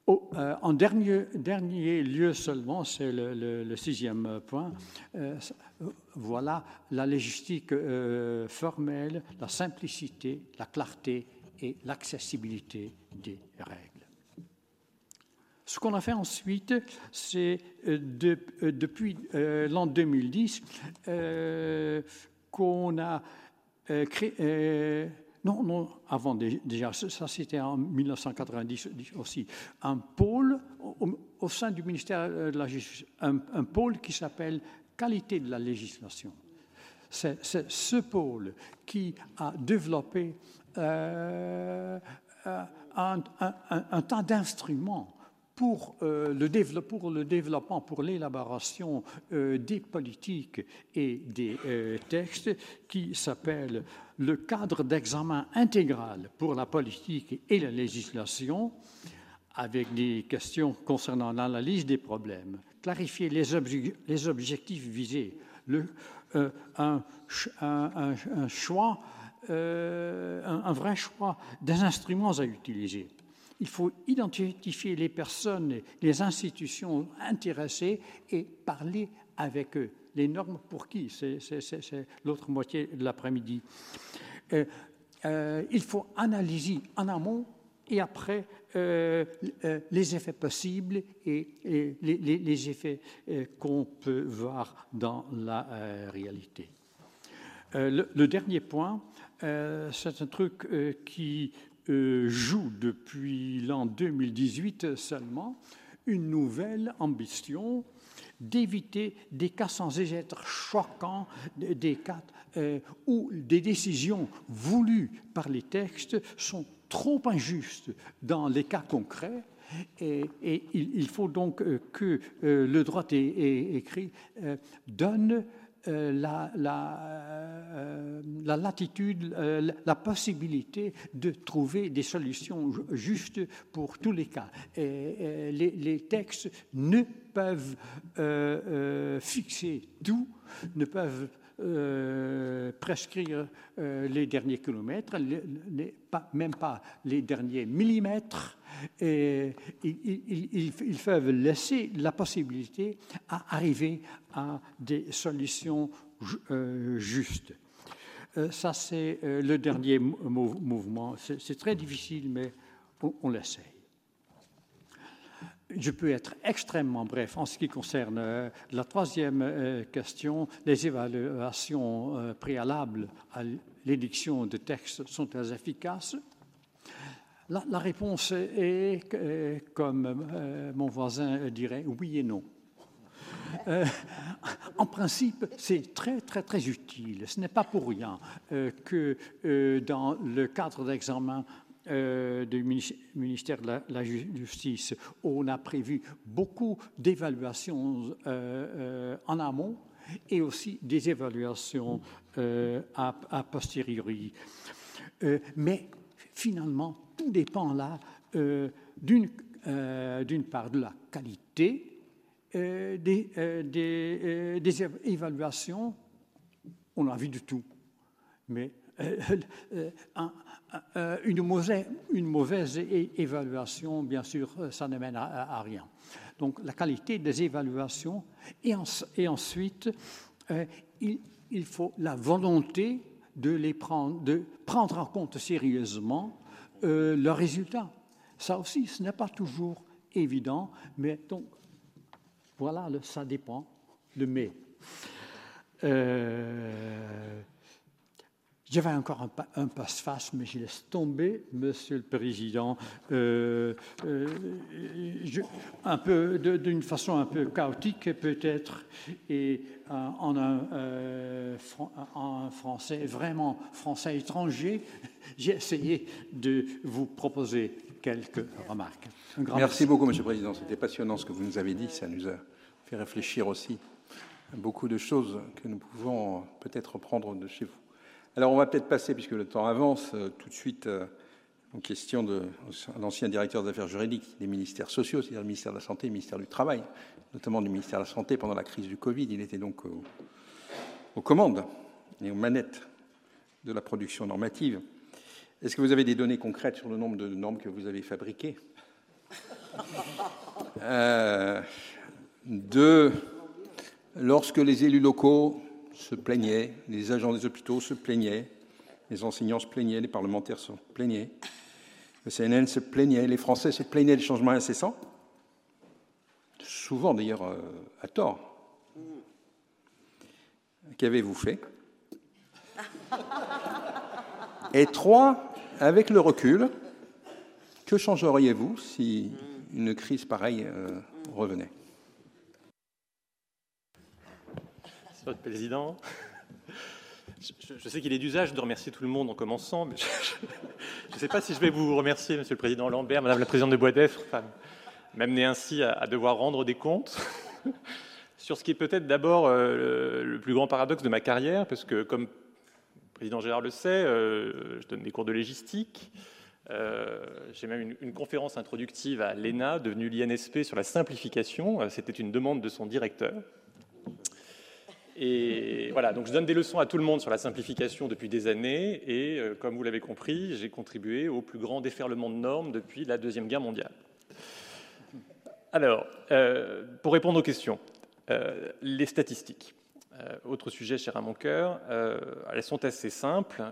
euh, en dernier, lieu seulement, c'est le, sixième point, euh, voilà la légistique euh, formelle, la simplicité, la clarté et l'accessibilité des règles. Ce qu'on a fait ensuite, c'est depuis l'an 2010 qu'on a créé non, non, avant déjà, ça c'était en 1990 aussi, un pôle au, sein du ministère de la Justice, un, pôle qui s'appelle qualité de la législation. C'est ce pôle qui a développé euh, un, un, tas d'instruments pour, euh, le pour le développement, pour l'élaboration euh, des politiques et des textes qui s'appelle le cadre d'examen intégral pour la politique et la législation, avec des questions concernant l'analyse des problèmes, clarifier les, objectifs visés, le, euh, un, un, choix, euh, un, vrai choix des instruments à utiliser. Il faut identifier les personnes, les institutions intéressées et parler avec eux les normes pour qui? C'est l'autre moitié de l'après-midi. Euh, euh, il faut analyser en amont et après euh, les effets possibles et, les, effets qu'on peut voir dans la réalité. Le, le, dernier point, c'est un truc qui joue depuis l'an 2018 seulement, une nouvelle ambition d'éviter des cas sans être choquants, des cas euh, où des décisions voulues par les textes sont trop injustes dans les cas concrets. Et, il, faut donc euh, que euh, le droit écrit donne euh, la, euh, la, latitude, euh, la possibilité de trouver des solutions justes pour tous les cas. Les, textes ne peuvent fixer tout, ne peuvent prescrire les derniers kilomètres, pas, même pas les derniers millimètres. Et ils, ils, peuvent laisser la possibilité à arriver à des solutions euh, justes. ça, c'est le dernier mouvement. C'est très difficile, mais on, on l'essaye. Je peux être extrêmement bref en ce qui concerne euh, la troisième euh, question. Les évaluations euh, préalables à l'édiction de textes sont-elles efficaces la, la, réponse est, comme mon voisin dirait, oui et non. en principe, c'est très, très, très utile. Ce n'est pas pour rien que dans le cadre d'examen euh, du ministère de la, Justice, on a prévu beaucoup d'évaluations euh, euh, en amont et aussi des évaluations a, posteriori. mais finalement, tout dépend là d'une part de la qualité des, des, évaluations. On a vu du tout, mais une, mauvaise, une mauvaise évaluation, bien sûr, euh, ça ne mène à, rien. Donc la qualité des évaluations et, ensuite, euh, il, il, faut la volonté de, les prendre, de prendre en compte sérieusement euh, leurs résultats. Ça aussi, ce n'est pas toujours évident, mais donc, voilà, ça dépend, le mais. Euh, j'avais encore un, un passe-face, mais je laisse tomber, Monsieur le Président. Euh, euh, un peu, d'une façon un peu chaotique peut-être, et euh, en un, en français vraiment français étranger, j'ai essayé de vous proposer quelques remarques. Merci, merci beaucoup, Monsieur le Président. C'était passionnant ce que vous nous avez dit. Ça nous a fait réfléchir aussi à beaucoup de choses que nous pouvons peut-être reprendre de chez vous. Alors on va peut-être passer, puisque le temps avance, euh, tout de suite euh, aux questions de l'ancien directeur des affaires juridiques des ministères sociaux, c'est-à-dire le ministère de la Santé et le ministère du Travail, notamment du ministère de la Santé pendant la crise du Covid. Il était donc aux, commandes et aux manettes de la production normative. Est-ce que vous avez des données concrètes sur le nombre de normes que vous avez fabriquées? Euh, Deux, lorsque les élus locaux se plaignaient, les agents des hôpitaux se plaignaient, les enseignants se plaignaient, les parlementaires se plaignaient, le CNN se plaignait, les Français se plaignaient des changements incessants, souvent d'ailleurs euh, à tort. Qu'avez-vous fait? Et trois, avec le recul, que changeriez-vous si une crise pareille euh, revenait? Monsieur Président. Je, sais qu'il est d'usage de remercier tout le monde en commençant, mais je ne sais pas si je vais vous remercier, Monsieur le Président Lambert, Madame la Présidente de Bois d'Effre, m'amener ainsi à, devoir rendre des comptes sur ce qui est peut-être d'abord euh, le, plus grand paradoxe de ma carrière, parce que comme le Président Gérard le sait, euh, je donne des cours de légistique. Euh, j'ai même une, une, conférence introductive à l'ENA, devenue l'INSP, sur la simplification. C'était une demande de son directeur. Et voilà, donc je donne des leçons à tout le monde sur la simplification depuis des années, et euh, comme vous l'avez compris, j'ai contribué au plus grand déferlement de normes depuis la Deuxième Guerre mondiale. Alors, euh, pour répondre aux questions, euh, les statistiques. autre sujet cher à mon cœur, elles sont assez simples.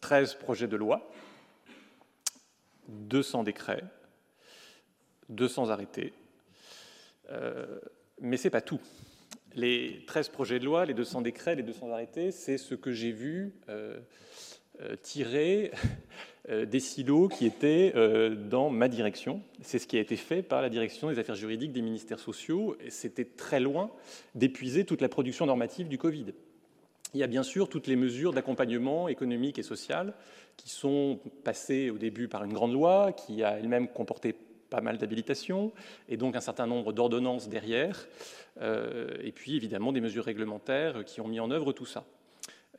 13 projets de loi, 200 décrets, 200 arrêtés, mais ce n'est pas tout. Les 13 projets de loi, les 200 décrets, les 200 arrêtés, c'est ce que j'ai vu euh, euh, tirer euh, des silos qui étaient dans ma direction. C'est ce qui a été fait par la direction des affaires juridiques des ministères sociaux, c'était très loin d'épuiser toute la production normative du Covid. Il y a bien sûr toutes les mesures d'accompagnement économique et social qui sont passées au début par une grande loi, qui a elle-même comporté pas mal d'habilitations, et donc un certain nombre d'ordonnances derrière, euh, et puis évidemment des mesures réglementaires qui ont mis en œuvre tout ça.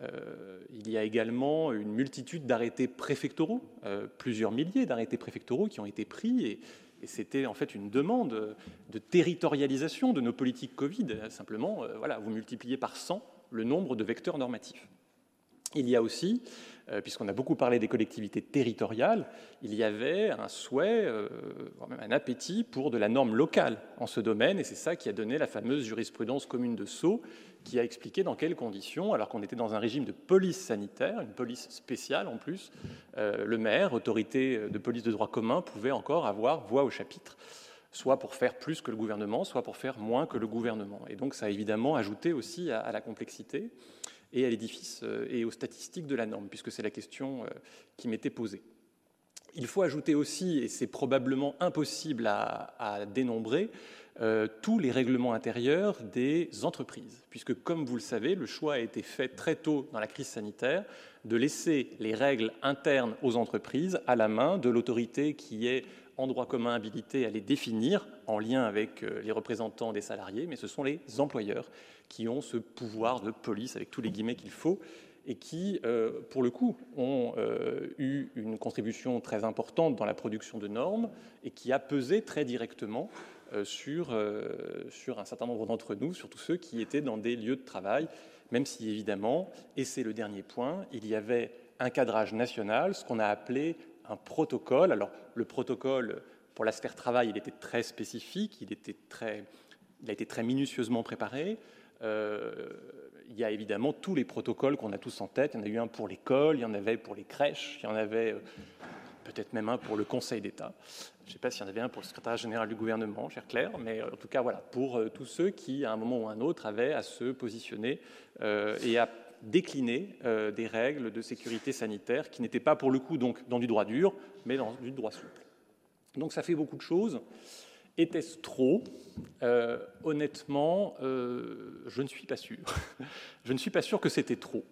Euh, il y a également une multitude d'arrêtés préfectoraux, euh, plusieurs milliers d'arrêtés préfectoraux qui ont été pris, et, c'était en fait une demande de territorialisation de nos politiques Covid. Simplement, voilà, vous multipliez par 100 le nombre de vecteurs normatifs. Il y a aussi puisqu'on a beaucoup parlé des collectivités territoriales, il y avait un souhait, euh, même un appétit pour de la norme locale en ce domaine, et c'est ça qui a donné la fameuse jurisprudence commune de Sceaux, qui a expliqué dans quelles conditions, alors qu'on était dans un régime de police sanitaire, une police spéciale en plus, euh, le maire, autorité de police de droit commun, pouvait encore avoir voix au chapitre, soit pour faire plus que le gouvernement, soit pour faire moins que le gouvernement. Et donc ça a évidemment ajouté aussi à, la complexité et à l'édifice euh, et aux statistiques de la norme, puisque c'est la question euh, qui m'était posée. Il faut ajouter aussi, et c'est probablement impossible à dénombrer, euh, tous les règlements intérieurs des entreprises, puisque comme vous le savez, le choix a été fait très tôt dans la crise sanitaire de laisser les règles internes aux entreprises à la main de l'autorité qui est en droit commun habilitée à les définir en lien avec euh, les représentants des salariés, mais ce sont les employeurs qui ont ce pouvoir de police avec tous les guillemets qu'il faut et qui, euh, pour le coup, ont eu une contribution très importante dans la production de normes et qui a pesé très directement euh, sur, euh, sur un certain nombre d'entre nous, surtout ceux qui étaient dans des lieux de travail, même si évidemment, et c'est le dernier point, il y avait un cadrage national, ce qu'on a appelé un protocole. Alors le protocole pour la sphère travail, il était très spécifique, il, était très, il a été très minutieusement préparé. Euh, il y a évidemment tous les protocoles qu'on a tous en tête. Il y en a eu un pour l'école, il y en avait pour les crèches, il y en avait peut-être même un pour le Conseil d'État. Je ne sais pas s'il y en avait un pour le secrétaire général du gouvernement, cher Claire, mais en tout cas, voilà, pour euh, tous ceux qui, à un moment ou à un autre, avaient à se positionner euh, et à décliner euh, des règles de sécurité sanitaire qui n'étaient pas, pour le coup, donc, dans du droit dur, mais dans du droit souple. Donc ça fait beaucoup de choses. Était-ce trop? Honnêtement, je ne suis pas sûr. je ne suis pas sûr que c'était trop.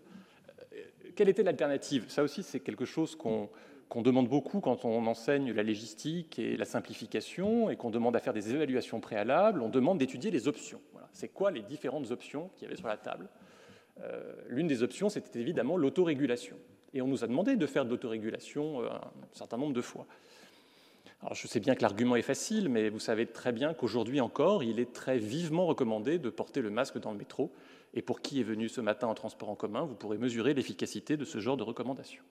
Quelle était l'alternative? Ça aussi, c'est quelque chose qu'on demande beaucoup quand on enseigne la légistique et la simplification et qu'on demande à faire des évaluations préalables, on demande d'étudier les options. C'est quoi les différentes options qu'il y avait sur la table? euh, L'une des options, c'était évidemment l'autorégulation. Et on nous a demandé de faire de l'autorégulation euh, un certain nombre de fois. Alors je sais bien que l'argument est facile, mais vous savez très bien qu'aujourd'hui encore, il est très vivement recommandé de porter le masque dans le métro. Et pour qui est venu ce matin en transport en commun, vous pourrez mesurer l'efficacité de ce genre de recommandation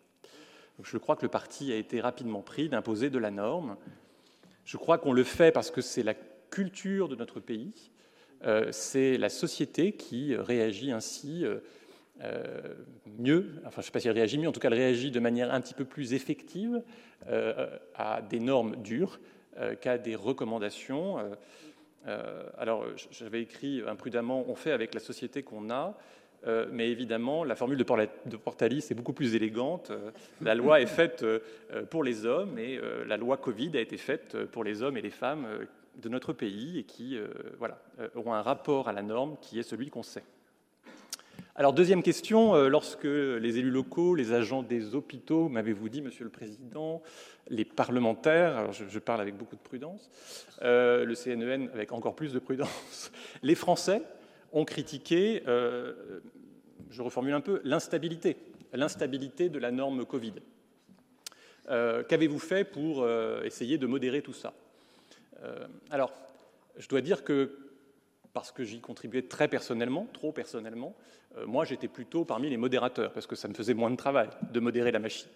je crois que le parti a été rapidement pris d'imposer de la norme. Je crois qu'on le fait parce que c'est la culture de notre pays, euh, c'est la société qui réagit ainsi euh, euh, mieux, enfin je ne sais pas si elle réagit mieux, en tout cas elle réagit de manière un petit peu plus effective à des normes dures qu'à des recommandations. alors j'avais écrit imprudemment, on fait avec la société qu'on a, euh, mais évidemment, la formule de Portalis est beaucoup plus élégante. Euh, la loi est faite euh, pour les hommes et la loi Covid a été faite pour les hommes et les femmes de notre pays et qui voilà, auront un rapport à la norme qui est celui qu'on sait. Alors, deuxième question, lorsque les élus locaux, les agents des hôpitaux, m'avez-vous dit, Monsieur le Président, les parlementaires, je, je, parle avec beaucoup de prudence, le CNEN avec encore plus de prudence, les Français, ont critiqué, euh, je reformule un peu, l'instabilité, l'instabilité de la norme Covid. Euh, qu'avez-vous fait pour euh, essayer de modérer tout ça? Alors, je dois dire que, parce que j'y contribuais très personnellement, trop personnellement, moi j'étais plutôt parmi les modérateurs, parce que ça me faisait moins de travail de modérer la machine.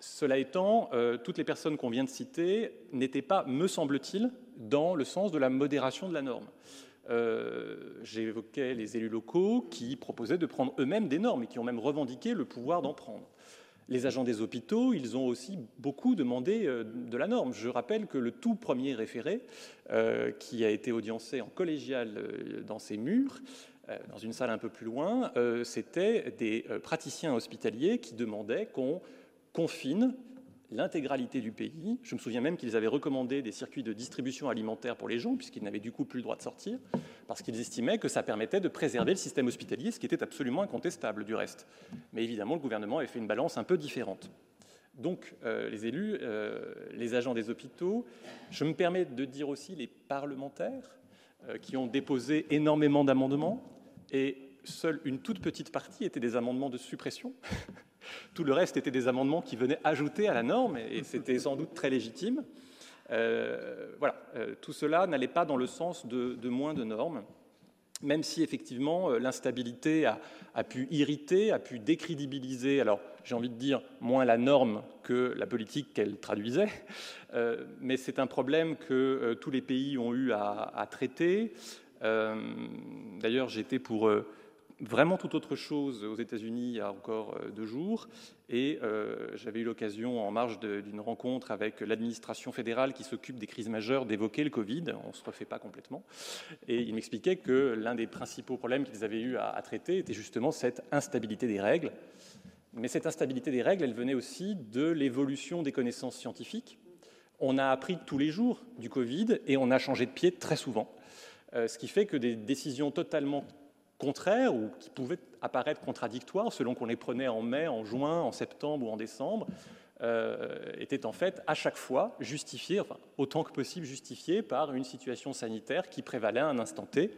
Cela étant, toutes les personnes qu'on vient de citer n'étaient pas, me semble-t-il, dans le sens de la modération de la norme. Euh, j'évoquais les élus locaux qui proposaient de prendre eux-mêmes des normes et qui ont même revendiqué le pouvoir d'en prendre. Les agents des hôpitaux, ils ont aussi beaucoup demandé euh, de la norme. Je rappelle que le tout premier référé, euh, qui a été audiencé en collégial dans ces murs, dans une salle un peu plus loin, c'était des praticiens hospitaliers qui demandaient qu'on confine l'intégralité du pays. Je me souviens même qu'ils avaient recommandé des circuits de distribution alimentaire pour les gens, puisqu'ils n'avaient du coup plus le droit de sortir, parce qu'ils estimaient que ça permettait de préserver le système hospitalier, ce qui était absolument incontestable du reste. Mais évidemment, le gouvernement avait fait une balance un peu différente. Donc, euh, les élus, euh, les agents des hôpitaux, je me permets de dire aussi les parlementaires, euh, qui ont déposé énormément d'amendements, et seule une toute petite partie était des amendements de suppression. Tout le reste était des amendements qui venaient ajouter à la norme, et c'était sans doute très légitime. Euh, voilà, euh, tout cela n'allait pas dans le sens de, moins de normes, même si effectivement euh, l'instabilité a, pu irriter, a pu décrédibiliser, alors j'ai envie de dire moins la norme que la politique qu'elle traduisait, mais c'est un problème que tous les pays ont eu à, à traiter. D'ailleurs, j'étais pour vraiment tout autre chose aux États-Unis il y a encore euh, deux jours. Et euh, j'avais eu l'occasion, en marge d'une rencontre avec l'administration fédérale qui s'occupe des crises majeures, d'évoquer le Covid. On ne se refait pas complètement. Et il m'expliquait que l'un des principaux problèmes qu'ils avaient eu à, traiter était justement cette instabilité des règles. Mais cette instabilité des règles, elle venait aussi de l'évolution des connaissances scientifiques. On a appris tous les jours du Covid et on a changé de pied très souvent. Euh, ce qui fait que des décisions totalement contraires ou qui pouvaient apparaître contradictoires selon qu'on les prenait en mai, en juin, en septembre ou en décembre, euh, étaient en fait à chaque fois justifiées, enfin autant que possible justifiées par une situation sanitaire qui prévalait à un instant T.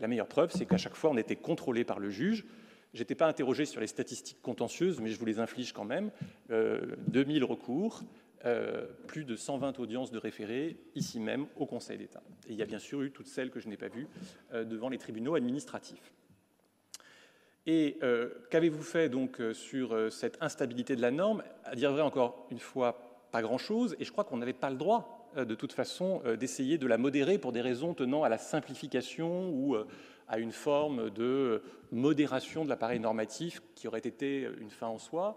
La meilleure preuve, c'est qu'à chaque fois, on était contrôlé par le juge. Je n'étais pas interrogé sur les statistiques contentieuses, mais je vous les inflige quand même. Euh, 2000 recours, euh, plus de 120 audiences de référés ici même au Conseil d'État. Et il y a bien sûr eu toutes celles que je n'ai pas vues euh, devant les tribunaux administratifs. Et euh, qu'avez-vous fait donc euh, sur euh, cette instabilité de la norme? À dire vrai, encore une fois, pas grand-chose. Et je crois qu'on n'avait pas le droit, de toute façon, d'essayer de la modérer pour des raisons tenant à la simplification ou à une forme de modération de l'appareil normatif qui aurait été une fin en soi.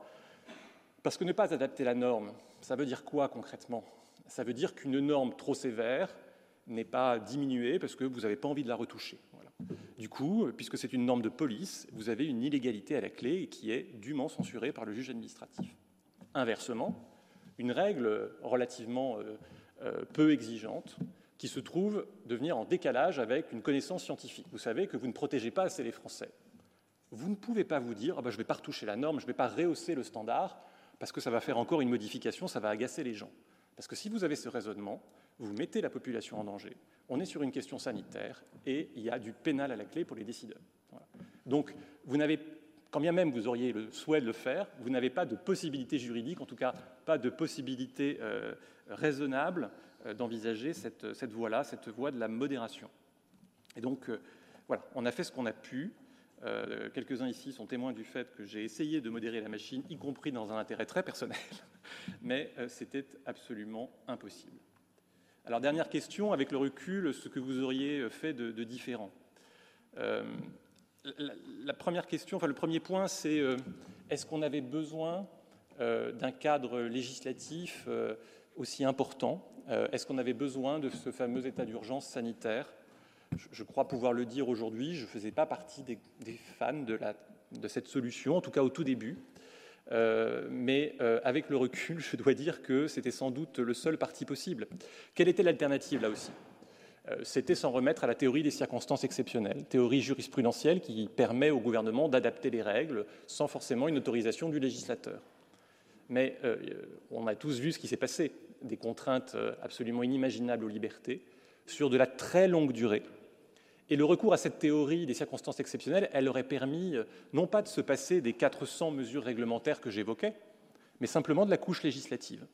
Parce que ne pas adapter la norme, ça veut dire quoi concrètement? Ça veut dire qu'une norme trop sévère n'est pas diminuée parce que vous n'avez pas envie de la retoucher. Du coup, puisque c'est une norme de police, vous avez une illégalité à la clé qui est dûment censurée par le juge administratif. Inversement, une règle relativement euh, euh, peu exigeante qui se trouve devenir en décalage avec une connaissance scientifique. Vous savez que vous ne protégez pas assez les Français. Vous ne pouvez pas vous dire ah ben, je ne vais pas retoucher la norme, je ne vais pas rehausser le standard parce que ça va faire encore une modification, ça va agacer les gens. Parce que si vous avez ce raisonnement, vous mettez la population en danger. On est sur une question sanitaire et il y a du pénal à la clé pour les décideurs. Donc, vous n'avez, quand bien même vous auriez le souhait de le faire, vous n'avez pas de possibilité juridique, en tout cas pas de possibilité euh, raisonnable euh, d'envisager cette, voie-là, cette voie de la modération. Et donc, euh, voilà, on a fait ce qu'on a pu. Quelques-uns ici sont témoins du fait que j'ai essayé de modérer la machine, y compris dans un intérêt très personnel, mais c'était absolument impossible. Alors, dernière question, avec le recul, ce que vous auriez fait de, différent. Euh, la, première question, enfin le premier point, c'est euh, est-ce qu'on avait besoin euh, d'un cadre législatif aussi important? Est-ce qu'on avait besoin de ce fameux état d'urgence sanitaire? Je, crois pouvoir le dire aujourd'hui, je ne faisais pas partie des, fans de, de, cette solution, en tout cas au tout début. Euh, mais euh, avec le recul, je dois dire que c'était sans doute le seul parti possible. Quelle était l'alternative là aussi? Euh, C'était s'en remettre à la théorie des circonstances exceptionnelles, théorie jurisprudentielle qui permet au gouvernement d'adapter les règles sans forcément une autorisation du législateur. Mais on a tous vu ce qui s'est passé, des contraintes absolument inimaginables aux libertés sur de la très longue durée, et le recours à cette théorie des circonstances exceptionnelles, elle aurait permis euh, non pas de se passer des 400 mesures réglementaires que j'évoquais, mais simplement de la couche législative,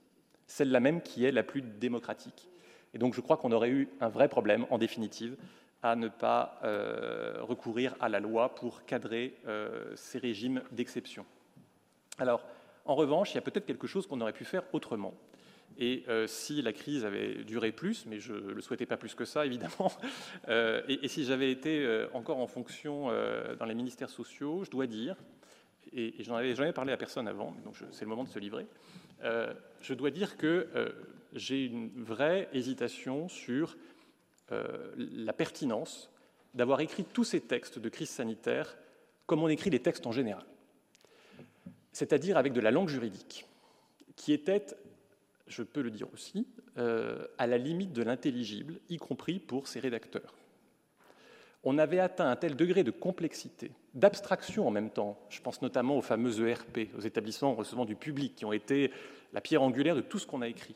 celle-là même qui est la plus démocratique. Et donc je crois qu'on aurait eu un vrai problème, en définitive, à ne pas euh, recourir à la loi pour cadrer euh, ces régimes d'exception. Alors, en revanche, il y a peut-être quelque chose qu'on aurait pu faire autrement. Et euh, si la crise avait duré plus, mais je ne le souhaitais pas plus que ça, évidemment, euh, et, si j'avais été euh, encore en fonction dans les ministères sociaux, je dois dire, et, et j'en avais jamais parlé à personne avant, donc c'est le moment de se livrer, je dois dire que j'ai une vraie hésitation sur la pertinence d'avoir écrit tous ces textes de crise sanitaire comme on écrit les textes en général, c'est-à-dire avec de la langue juridique, qui était je peux le dire aussi, euh, à la limite de l'intelligible, y compris pour ses rédacteurs. On avait atteint un tel degré de complexité, d'abstraction en même temps, je pense notamment aux fameux ERP, aux établissements recevant du public, qui ont été la pierre angulaire de tout ce qu'on a écrit.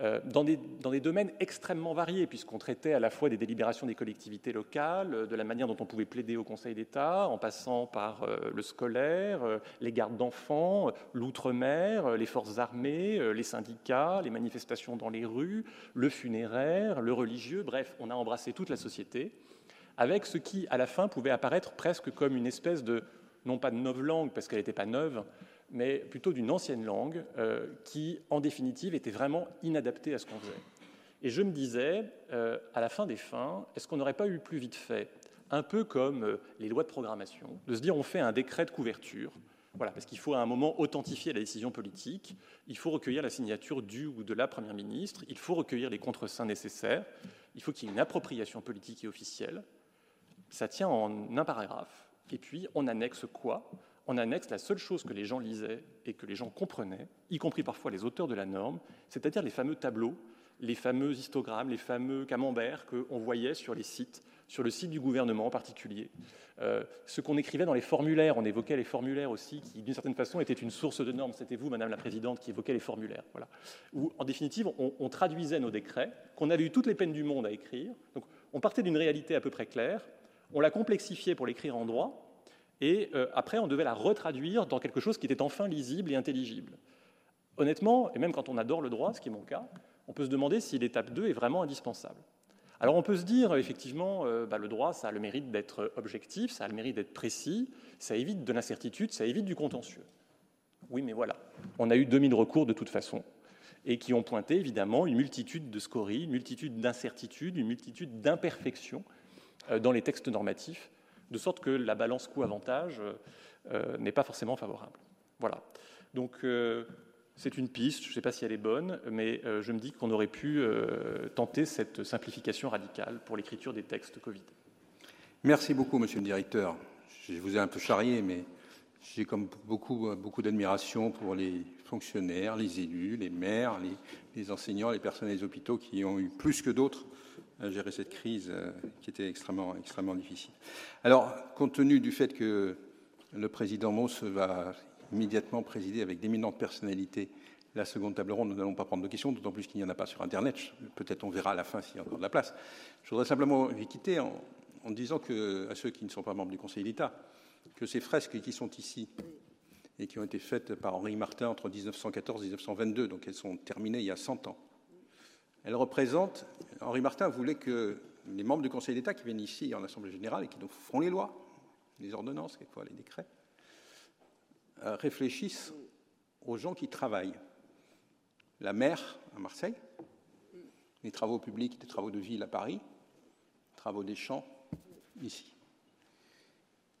Euh, dans, des, domaines extrêmement variés, puisqu'on traitait à la fois des délibérations des collectivités locales, euh, de la manière dont on pouvait plaider au Conseil d'État, en passant par euh, le scolaire, les gardes d'enfants, l'outre-mer, les forces armées, les syndicats, les manifestations dans les rues, le funéraire, le religieux, bref, on a embrassé toute la société, avec ce qui, à la fin, pouvait apparaître presque comme une espèce de, non pas de neuve langue, parce qu'elle n'était pas neuve, mais plutôt d'une ancienne langue euh, qui, en définitive, était vraiment inadaptée à ce qu'on faisait. Et je me disais, euh, à la fin des fins, est-ce qu'on n'aurait pas eu plus vite fait, un peu comme euh, les lois de programmation, de se dire on fait un décret de couverture, voilà, parce qu'il faut à un moment authentifier la décision politique, il faut recueillir la signature du ou de la Première ministre, il faut recueillir les contreseins nécessaires, il faut qu'il y ait une appropriation politique et officielle. Ça tient en un paragraphe, et puis on annexe quoi? On annexe la seule chose que les gens lisaient et que les gens comprenaient, y compris parfois les auteurs de la norme, c'est-à-dire les fameux tableaux, les fameux histogrammes, les fameux camemberts qu'on voyait sur les sites, sur le site du gouvernement en particulier. Euh, ce qu'on écrivait dans les formulaires, on évoquait les formulaires aussi, qui d'une certaine façon étaient une source de normes. C'était vous, Madame la Présidente, qui évoquait les formulaires. Voilà. Où, en définitive, on, on traduisait nos décrets, qu'on avait eu toutes les peines du monde à écrire. Donc, on partait d'une réalité à peu près claire, on l'a complexifiée pour l'écrire en droit, et euh, après, on devait la retraduire dans quelque chose qui était enfin lisible et intelligible. Honnêtement, et même quand on adore le droit, ce qui est mon cas, on peut se demander si l'étape 2 est vraiment indispensable. Alors on peut se dire, effectivement, euh, bah, le droit, ça a le mérite d'être objectif, ça a le mérite d'être précis, ça évite de l'incertitude, ça évite du contentieux. Oui, mais voilà, on a eu 2000 recours de toute façon, et qui ont pointé évidemment une multitude de scories, une multitude d'incertitudes, une multitude d'imperfections euh, dans les textes normatifs, de sorte que la balance coût-avantage euh, n'est pas forcément favorable. Voilà. Donc c'est une piste, je ne sais pas si elle est bonne, mais euh, je me dis qu'on aurait pu euh, tenter cette simplification radicale pour l'écriture des textes Covid. Merci beaucoup, monsieur le directeur. Je vous ai un peu charrié, mais j'ai comme beaucoup, beaucoup d'admiration pour les fonctionnaires, les élus, les maires, les, enseignants, les personnels des hôpitaux qui ont eu plus que d'autres à gérer cette crise euh, qui était extrêmement, extrêmement difficile. Alors, compte tenu du fait que le président Mauss va immédiatement présider avec d'éminentes personnalités la seconde table ronde. Nous n'allons pas prendre de questions, d'autant plus qu'il n'y en a pas sur Internet. Peut-être on verra à la fin s'il y a encore de la place. Je voudrais simplement y quitter en, disant que, à ceux qui ne sont pas membres du Conseil d'État que ces fresques qui sont ici et qui ont été faites par Henri Martin entre 1914 et 1922, donc elles sont terminées il y a 100 ans, elles représentent. Henri Martin voulait que les membres du Conseil d'État qui viennent ici en Assemblée générale et qui donc font les lois, les ordonnances, quelquefois les décrets, euh, réfléchissent aux gens qui travaillent. La mer à Marseille, les travaux publics, les travaux de ville à Paris, les travaux des champs ici.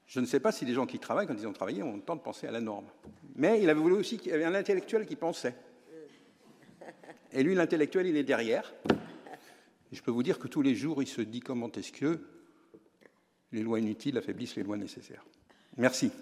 Je ne sais pas si les gens qui travaillent, quand ils ont travaillé, ont le temps de penser à la norme. Mais il avait voulu aussi qu'il y avait un intellectuel qui pensait. Et lui, l'intellectuel, il est derrière. Et je peux vous dire que tous les jours, il se dit comme Montesquieu, les lois inutiles affaiblissent les lois nécessaires. Merci.